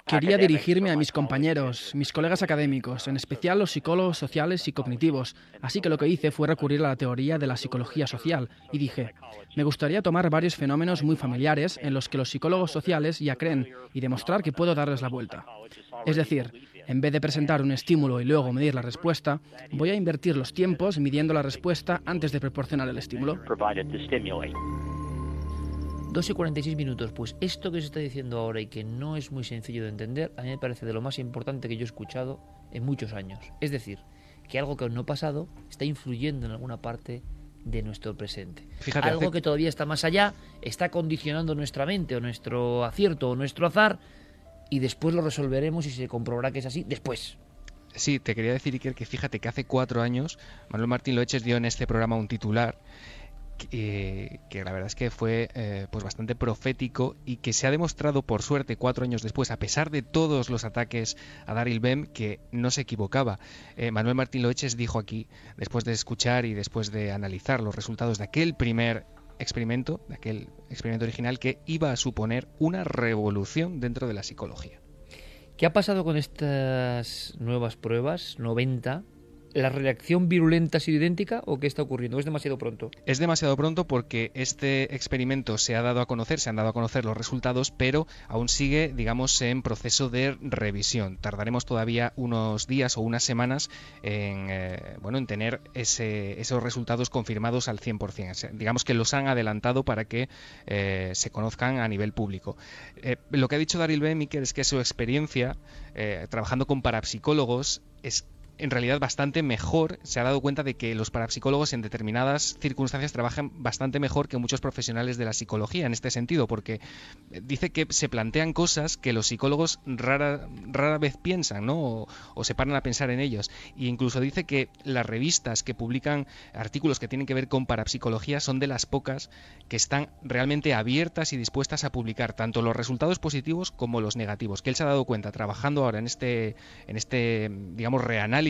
Quería dirigirme a mis compañeros, mis colegas académicos, en especial los psicólogos sociales y cognitivos, así que lo que hice fue recurrir a la teoría de la psicología social y dije, me gustaría tomar varios fenómenos muy familiares en los que los psicólogos sociales ya creen y demostrar que puedo darles la vuelta. Es decir, en vez de presentar un estímulo y luego medir la respuesta, voy a invertir los tiempos midiendo la respuesta antes de proporcionar el estímulo. provided to stimulate. 2 y 46 minutos. Pues esto que se está diciendo ahora y que no es muy sencillo de entender, a mí me parece de lo más importante que yo he escuchado en muchos años. Es decir, que algo que no ha pasado está influyendo en alguna parte de nuestro presente. Fíjate, algo hace- que todavía está más allá, está condicionando nuestra mente o nuestro acierto o nuestro azar y después lo resolveremos y se comprobará que es así después. Sí, te quería decir, Iker, que fíjate que hace cuatro años Manuel Martín Loeches dio en este programa un titular que, que la verdad es que fue eh, pues bastante profético y que se ha demostrado por suerte cuatro años después, a pesar de todos los ataques a Daryl Bem, que no se equivocaba. Eh, Manuel Martín Loeches dijo aquí, después de escuchar y después de analizar los resultados de aquel primer experimento, de aquel experimento original, que iba a suponer una revolución dentro de la psicología. ¿Qué ha pasado con estas nuevas pruebas? 90. ¿La reacción virulenta ha sido idéntica o qué está ocurriendo? ¿O es demasiado pronto? Es demasiado pronto porque este experimento se ha dado a conocer, se han dado a conocer los resultados, pero aún sigue, digamos, en proceso de revisión. Tardaremos todavía unos días o unas semanas en, eh, bueno, en tener esos resultados confirmados al 100%. O sea, digamos que los han adelantado para que eh, se conozcan a nivel público. Eh, lo que ha dicho Daryl Bemiker es que su experiencia trabajando con parapsicólogos es en realidad bastante mejor, se ha dado cuenta de que los parapsicólogos en determinadas circunstancias trabajan bastante mejor que muchos profesionales de la psicología en este sentido, porque eh, dice que se plantean cosas que los psicólogos rara, rara vez piensan, ¿no? O, o se paran a pensar en ellos. E incluso dice que las revistas que publican artículos que tienen que ver con parapsicología son de las pocas que están realmente abiertas y dispuestas a publicar tanto los resultados positivos como los negativos. Que él se ha dado cuenta trabajando ahora en este, en este, digamos, reanálisis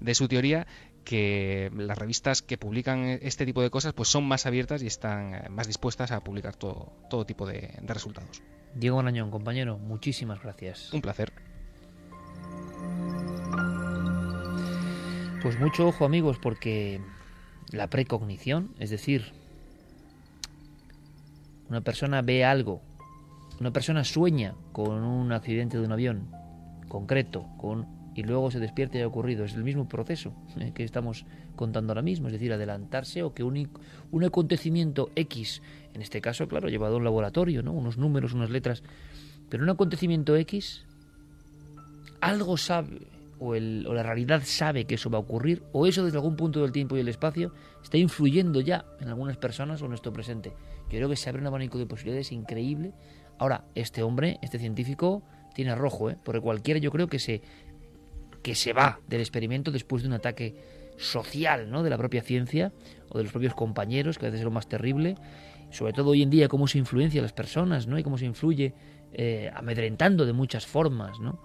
de su teoría que las revistas que publican este tipo de cosas pues son más abiertas y están eh, más dispuestas a publicar todo, todo tipo de, de resultados. Diego Arañón, compañero, muchísimas gracias. Un placer. Pues mucho ojo amigos porque la precognición, es decir, una persona ve algo, una persona sueña con un accidente de un avión concreto, con y luego se despierta y ha ocurrido. Es el mismo proceso eh, que estamos contando ahora mismo, es decir, adelantarse o que un, un acontecimiento X, en este caso, claro, llevado a un laboratorio, ¿no? unos números, unas letras, pero un acontecimiento X, algo sabe, o, el, o la realidad sabe que eso va a ocurrir, o eso desde algún punto del tiempo y el espacio está influyendo ya en algunas personas o en nuestro presente. Yo creo que se abre un abanico de posibilidades increíble. Ahora, este hombre, este científico, tiene rojo, ¿eh? porque cualquiera yo creo que se, que se va del experimento después de un ataque social ¿no? de la propia ciencia o de los propios compañeros, que a veces es lo más terrible, sobre todo hoy en día cómo se influencia a las personas ¿no? y cómo se influye eh, amedrentando de muchas formas. ¿no?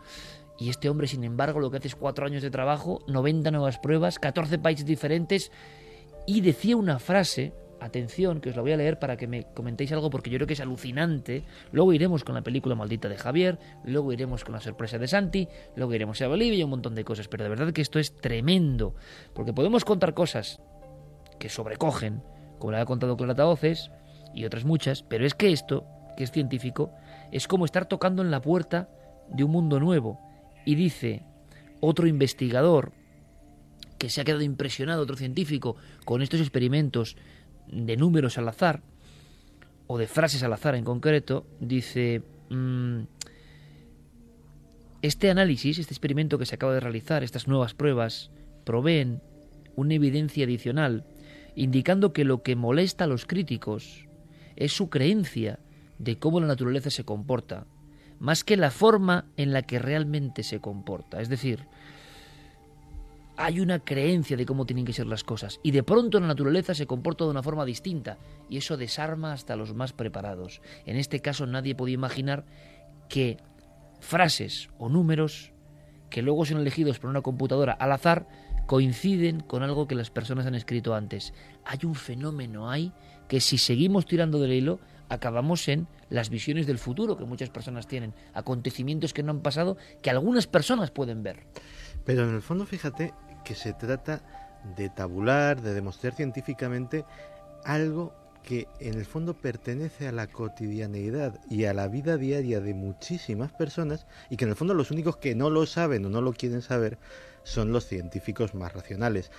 Y este hombre, sin embargo, lo que hace es cuatro años de trabajo, 90 nuevas pruebas, 14 países diferentes, y decía una frase, atención, que os la voy a leer para que me comentéis algo, porque yo creo que es alucinante. Luego iremos con la película maldita de Javier, luego iremos con la sorpresa de Santi, luego iremos a Bolivia y un montón de cosas, pero de verdad que esto es tremendo, porque podemos contar cosas que sobrecogen, como le ha contado Clara Voces, y otras muchas, pero es que esto, que es científico, es como estar tocando en la puerta de un mundo nuevo y dice otro investigador que se ha quedado impresionado, otro científico, con estos experimentos de números al azar, o de frases al azar en concreto, dice, mm, este análisis, este experimento que se acaba de realizar, estas nuevas pruebas, proveen una evidencia adicional, indicando que lo que molesta a los críticos es su creencia de cómo la naturaleza se comporta, más que la forma en la que realmente se comporta. Es decir, hay una creencia de cómo tienen que ser las cosas y de pronto la naturaleza se comporta de una forma distinta y eso desarma hasta los más preparados. En este caso nadie podía imaginar que frases o números que luego son elegidos por una computadora al azar coinciden con algo que las personas han escrito antes. Hay un fenómeno ahí que si seguimos tirando del hilo acabamos en las visiones del futuro que muchas personas tienen, acontecimientos que no han pasado que algunas personas pueden ver. Pero en el fondo fíjate que se trata de tabular, de demostrar científicamente algo que en el fondo pertenece a la cotidianeidad y a la vida diaria de muchísimas personas y que en el fondo los únicos que no lo saben o no lo quieren saber son los científicos más racionales.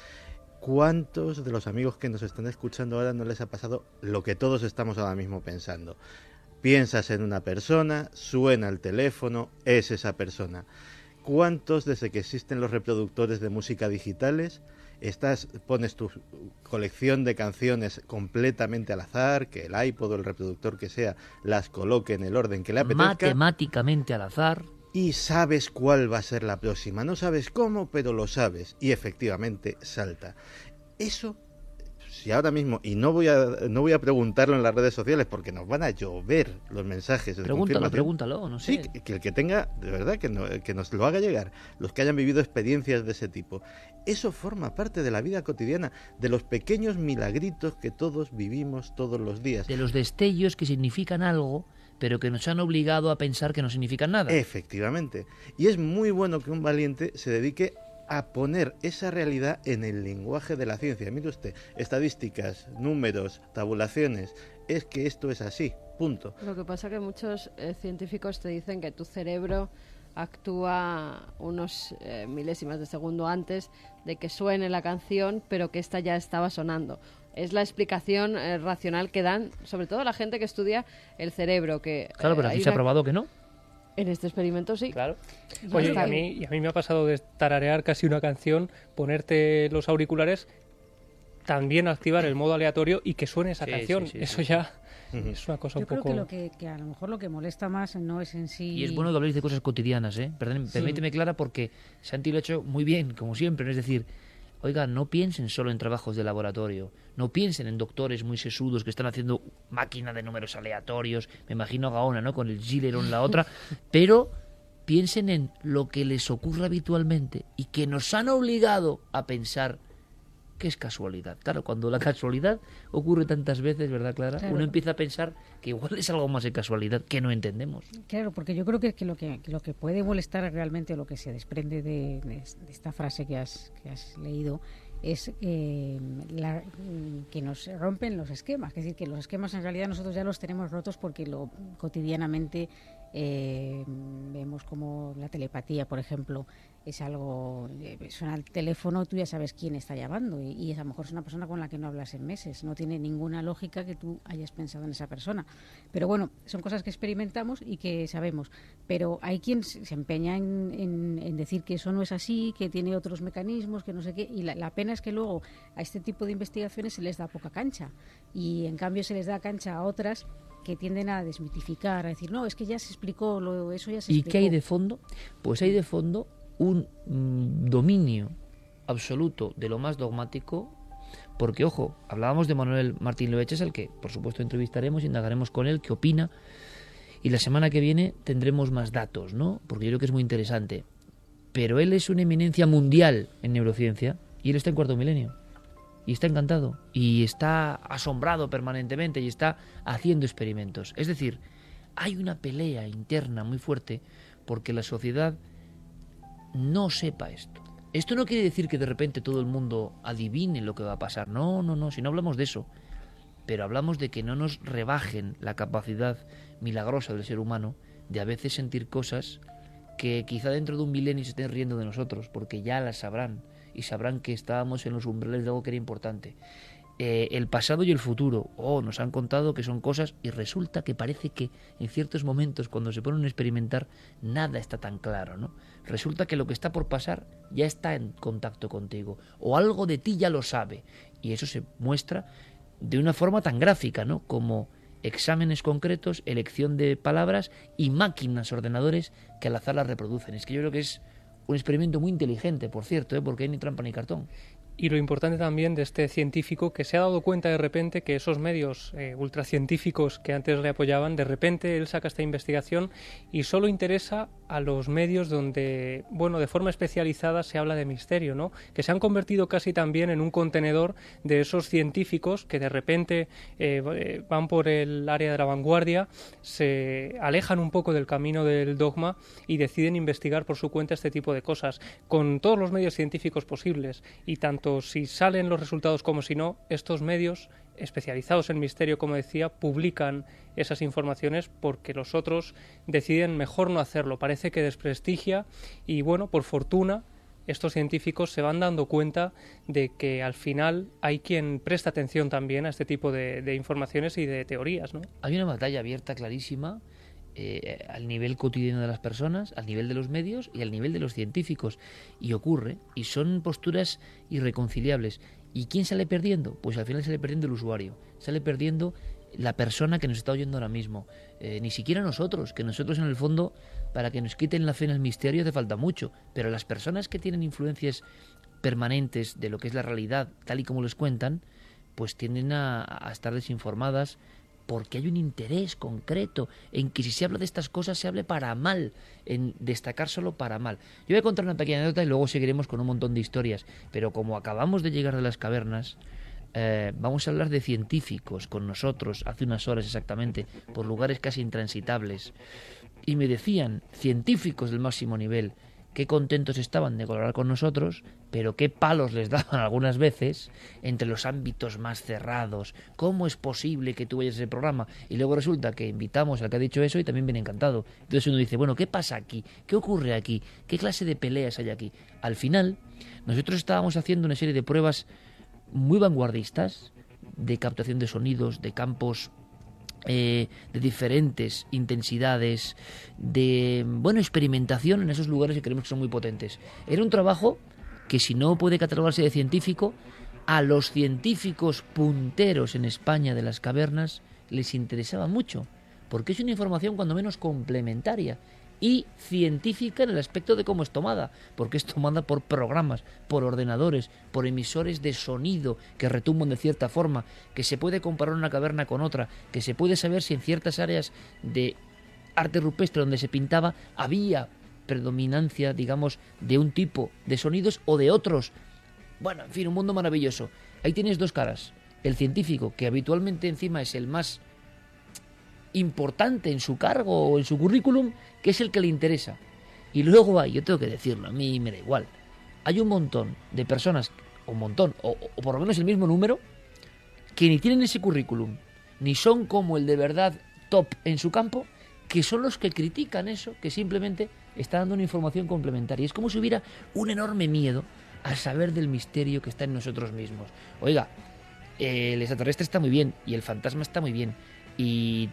¿Cuántos de los amigos que nos están escuchando ahora no les ha pasado lo que todos estamos ahora mismo pensando? Piensas en una persona, suena el teléfono, es esa persona. ¿Cuántos desde que existen los reproductores de música digitales estás pones tu colección de canciones completamente al azar, que el iPod o el reproductor que sea las coloque en el orden que le apetezca? Matemáticamente al azar y sabes cuál va a ser la próxima. No sabes cómo, pero lo sabes y efectivamente salta. Eso si ahora mismo y no voy a no voy a preguntarlo en las redes sociales porque nos van a llover los mensajes de pregúntalo pregúntalo no sé sí que, el que tenga de verdad que, que nos lo haga llegar los que hayan vivido experiencias de ese tipo eso forma parte de la vida cotidiana de los pequeños milagritos que todos vivimos todos los días de los destellos que significan algo pero que nos han obligado a pensar que no significan nada. Efectivamente. Y es muy bueno que un valiente se dedique a poner esa realidad en el lenguaje de la ciencia. Mire usted, estadísticas, números, tabulaciones, es que esto es así, punto. Lo que pasa es que muchos eh, científicos te dicen que tu cerebro actúa unos eh, milésimas de segundo antes de que suene la canción, pero que esta ya estaba sonando es la explicación eh, racional que dan, sobre todo la gente que estudia el cerebro. Que, claro, pero aquí se ha probado que no. En este experimento sí. Claro. Oye, y a, mí, y a mí me ha pasado de tararear casi una canción, ponerte los auriculares, también activar el modo aleatorio y que suene esa canción. Eso ya es una cosa Yo un creo poco... que, lo que, que, a lo mejor lo que molesta más no es en sí... Y es bueno que habléis de cosas cotidianas, ¿eh? Perdón, permíteme, Clara, porque Santi lo ha hecho muy bien, como siempre. Es decir, Oiga, no piensen solo en trabajos de laboratorio, no piensen en doctores muy sesudos que están haciendo máquina de números aleatorios, me imagino a Gaona, ¿no? Con el en la otra, [LAUGHS] pero piensen en lo que les ocurre habitualmente y que nos han obligado a pensar que es casualidad. Claro, cuando la casualidad ocurre tantas veces, ¿verdad, Clara? Uno empieza a pensar que igual es algo más de casualidad que no entendemos. Claro, porque yo creo que, que lo que, lo que puede molestar realmente, lo que se desprende de, de esta frase que has, que has leído, es eh, la, que nos rompen los esquemas. Es decir, que los esquemas en realidad nosotros ya los tenemos rotos porque lo cotidianamente eh, vemos como la telepatía, por ejemplo, es algo, eh, suena el teléfono, tú ya sabes quién está llamando y, y, a lo mejor es una persona con la que no hablas en meses. No tiene ninguna lógica que tú hayas pensado en esa persona. Pero bueno, son cosas que experimentamos y que sabemos. Pero hay quien se empeña en, en, en decir que eso no es así, que tiene otros mecanismos, que no sé qué. Y la, la, pena es que luego a este tipo de investigaciones se les da poca cancha y en cambio se les da cancha a otras que tienden a desmitificar, a decir, no, es que ya se explicó, lo, eso ya se ¿Y explicó. qué hay de fondo? Pues hay de fondo un mm, dominio absoluto de lo más dogmático, porque, ojo, hablábamos de Manuel Martín Loeches, al que, por supuesto, entrevistaremos, indagaremos con él, qué opina, y la semana que viene tendremos más datos, ¿no? Porque yo creo que es muy interesante. Pero él es una eminencia mundial en neurociencia, y él está en cuarto milenio y está encantado y está asombrado permanentemente y está haciendo experimentos. Es decir, hay una pelea interna muy fuerte porque la sociedad no sepa esto. Esto no quiere decir que de repente todo el mundo adivine lo que va a pasar. No, no, no, si no hablamos de eso. Pero hablamos de que no nos rebajen la capacidad milagrosa del ser humano de a veces sentir cosas que quizá dentro de un milenio se estén riendo de nosotros, porque ya las sabrán y sabrán que estábamos en los umbrales de algo que era importante. Eh, el pasado y el futuro, oh, nos han contado que son cosas y resulta que parece que en ciertos momentos cuando se ponen a experimentar nada está tan claro, ¿no? Resulta que lo que está por pasar ya está en contacto contigo o algo de ti ya lo sabe y eso se muestra de una forma tan gráfica, ¿no? Como exámenes concretos, elección de palabras y máquinas, ordenadores que al azar las reproducen. Es que yo creo que es un experimento muy inteligente, por cierto, ¿eh? porque hay ni trampa ni cartón. Y lo importante también de este científico que se ha dado cuenta de repente que esos medios eh, ultracientíficos que antes le apoyaban, de repente él saca esta investigación y solo interesa a los medios donde, bueno, de forma especializada se habla de misterio, ¿no? Que se han convertido casi también en un contenedor de esos científicos que de repente eh, van por el área de la vanguardia, se alejan un poco del camino del dogma y deciden investigar por su cuenta este tipo de cosas con todos los medios científicos posibles y si salen los resultados como si no, estos medios especializados en misterio, como decía, publican esas informaciones porque los otros deciden mejor no hacerlo. Parece que desprestigia y bueno, por fortuna, estos científicos se van dando cuenta de que al final hay quien presta atención también a este tipo de, de informaciones y de teorías. ¿no? Hay una batalla abierta clarísima eh, al nivel cotidiano de las personas, al nivel de los medios y al nivel de los científicos. Y ocurre, y son posturas irreconciliables. ¿Y quién sale perdiendo? Pues al final sale perdiendo el usuario, sale perdiendo la persona que nos está oyendo ahora mismo. Eh, ni siquiera nosotros, que nosotros en el fondo, para que nos quiten la fe en el misterio hace falta mucho. Pero las personas que tienen influencias permanentes de lo que es la realidad, tal y como les cuentan, pues tienden a, a estar desinformadas, porque hay un interés concreto en que si se habla de estas cosas se hable para mal, en destacar solo para mal. Yo voy a contar una pequeña anécdota y luego seguiremos con un montón de historias, pero como acabamos de llegar de las cavernas, eh, vamos a hablar de científicos con nosotros hace unas horas exactamente, por lugares casi intransitables, y me decían, científicos del máximo nivel, qué contentos estaban de colaborar con nosotros, pero qué palos les daban [LAUGHS] algunas veces entre los ámbitos más cerrados. ¿Cómo es posible que tú vayas a ese programa? Y luego resulta que invitamos al que ha dicho eso y también viene encantado. Entonces uno dice, bueno, ¿qué pasa aquí? ¿Qué ocurre aquí? ¿Qué clase de peleas hay aquí? Al final, nosotros estábamos haciendo una serie de pruebas muy vanguardistas de captación de sonidos, de campos eh, de diferentes intensidades, de bueno, experimentación en esos lugares que creemos que son muy potentes. Era un trabajo que si no puede catalogarse de científico, a los científicos punteros en España de las cavernas les interesaba mucho, porque es una información cuando menos complementaria y científica en el aspecto de cómo es tomada, porque es tomada por programas, por ordenadores, por emisores de sonido que retumban de cierta forma, que se puede comparar una caverna con otra, que se puede saber si en ciertas áreas de arte rupestre donde se pintaba había predominancia, digamos, de un tipo de sonidos o de otros. Bueno, en fin, un mundo maravilloso. Ahí tienes dos caras. El científico, que habitualmente encima es el más importante en su cargo o en su currículum, que es el que le interesa. Y luego hay, yo tengo que decirlo, a mí me da igual, hay un montón de personas, un montón, o, por lo menos el mismo número, que ni tienen ese currículum, ni son como el de verdad top en su campo, que son los que critican eso, que simplemente está dando una información complementaria. Es como si hubiera un enorme miedo al saber del misterio que está en nosotros mismos. Oiga, el extraterrestre está muy bien y el fantasma está muy bien y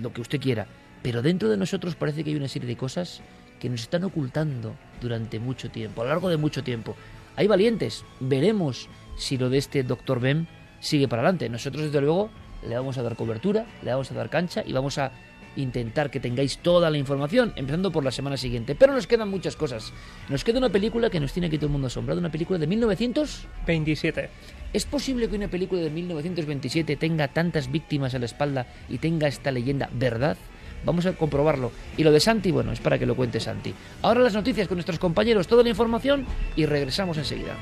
lo que usted quiera, pero dentro de nosotros parece que hay una serie de cosas que nos están ocultando durante mucho tiempo, a lo largo de mucho tiempo. Hay valientes, veremos si lo de este doctor Ben sigue para adelante. Nosotros, desde luego, le vamos a dar cobertura, le vamos a dar cancha y vamos a intentar que tengáis toda la información, empezando por la semana siguiente. Pero nos quedan muchas cosas. Nos queda una película que nos tiene aquí todo el mundo asombrado, una película de 1927. ¿Es posible que una película de 1927 tenga tantas víctimas a la espalda y tenga esta leyenda verdad? Vamos a comprobarlo. Y lo de Santi, bueno, es para que lo cuente Santi. Ahora las noticias con nuestros compañeros, toda la información y regresamos enseguida.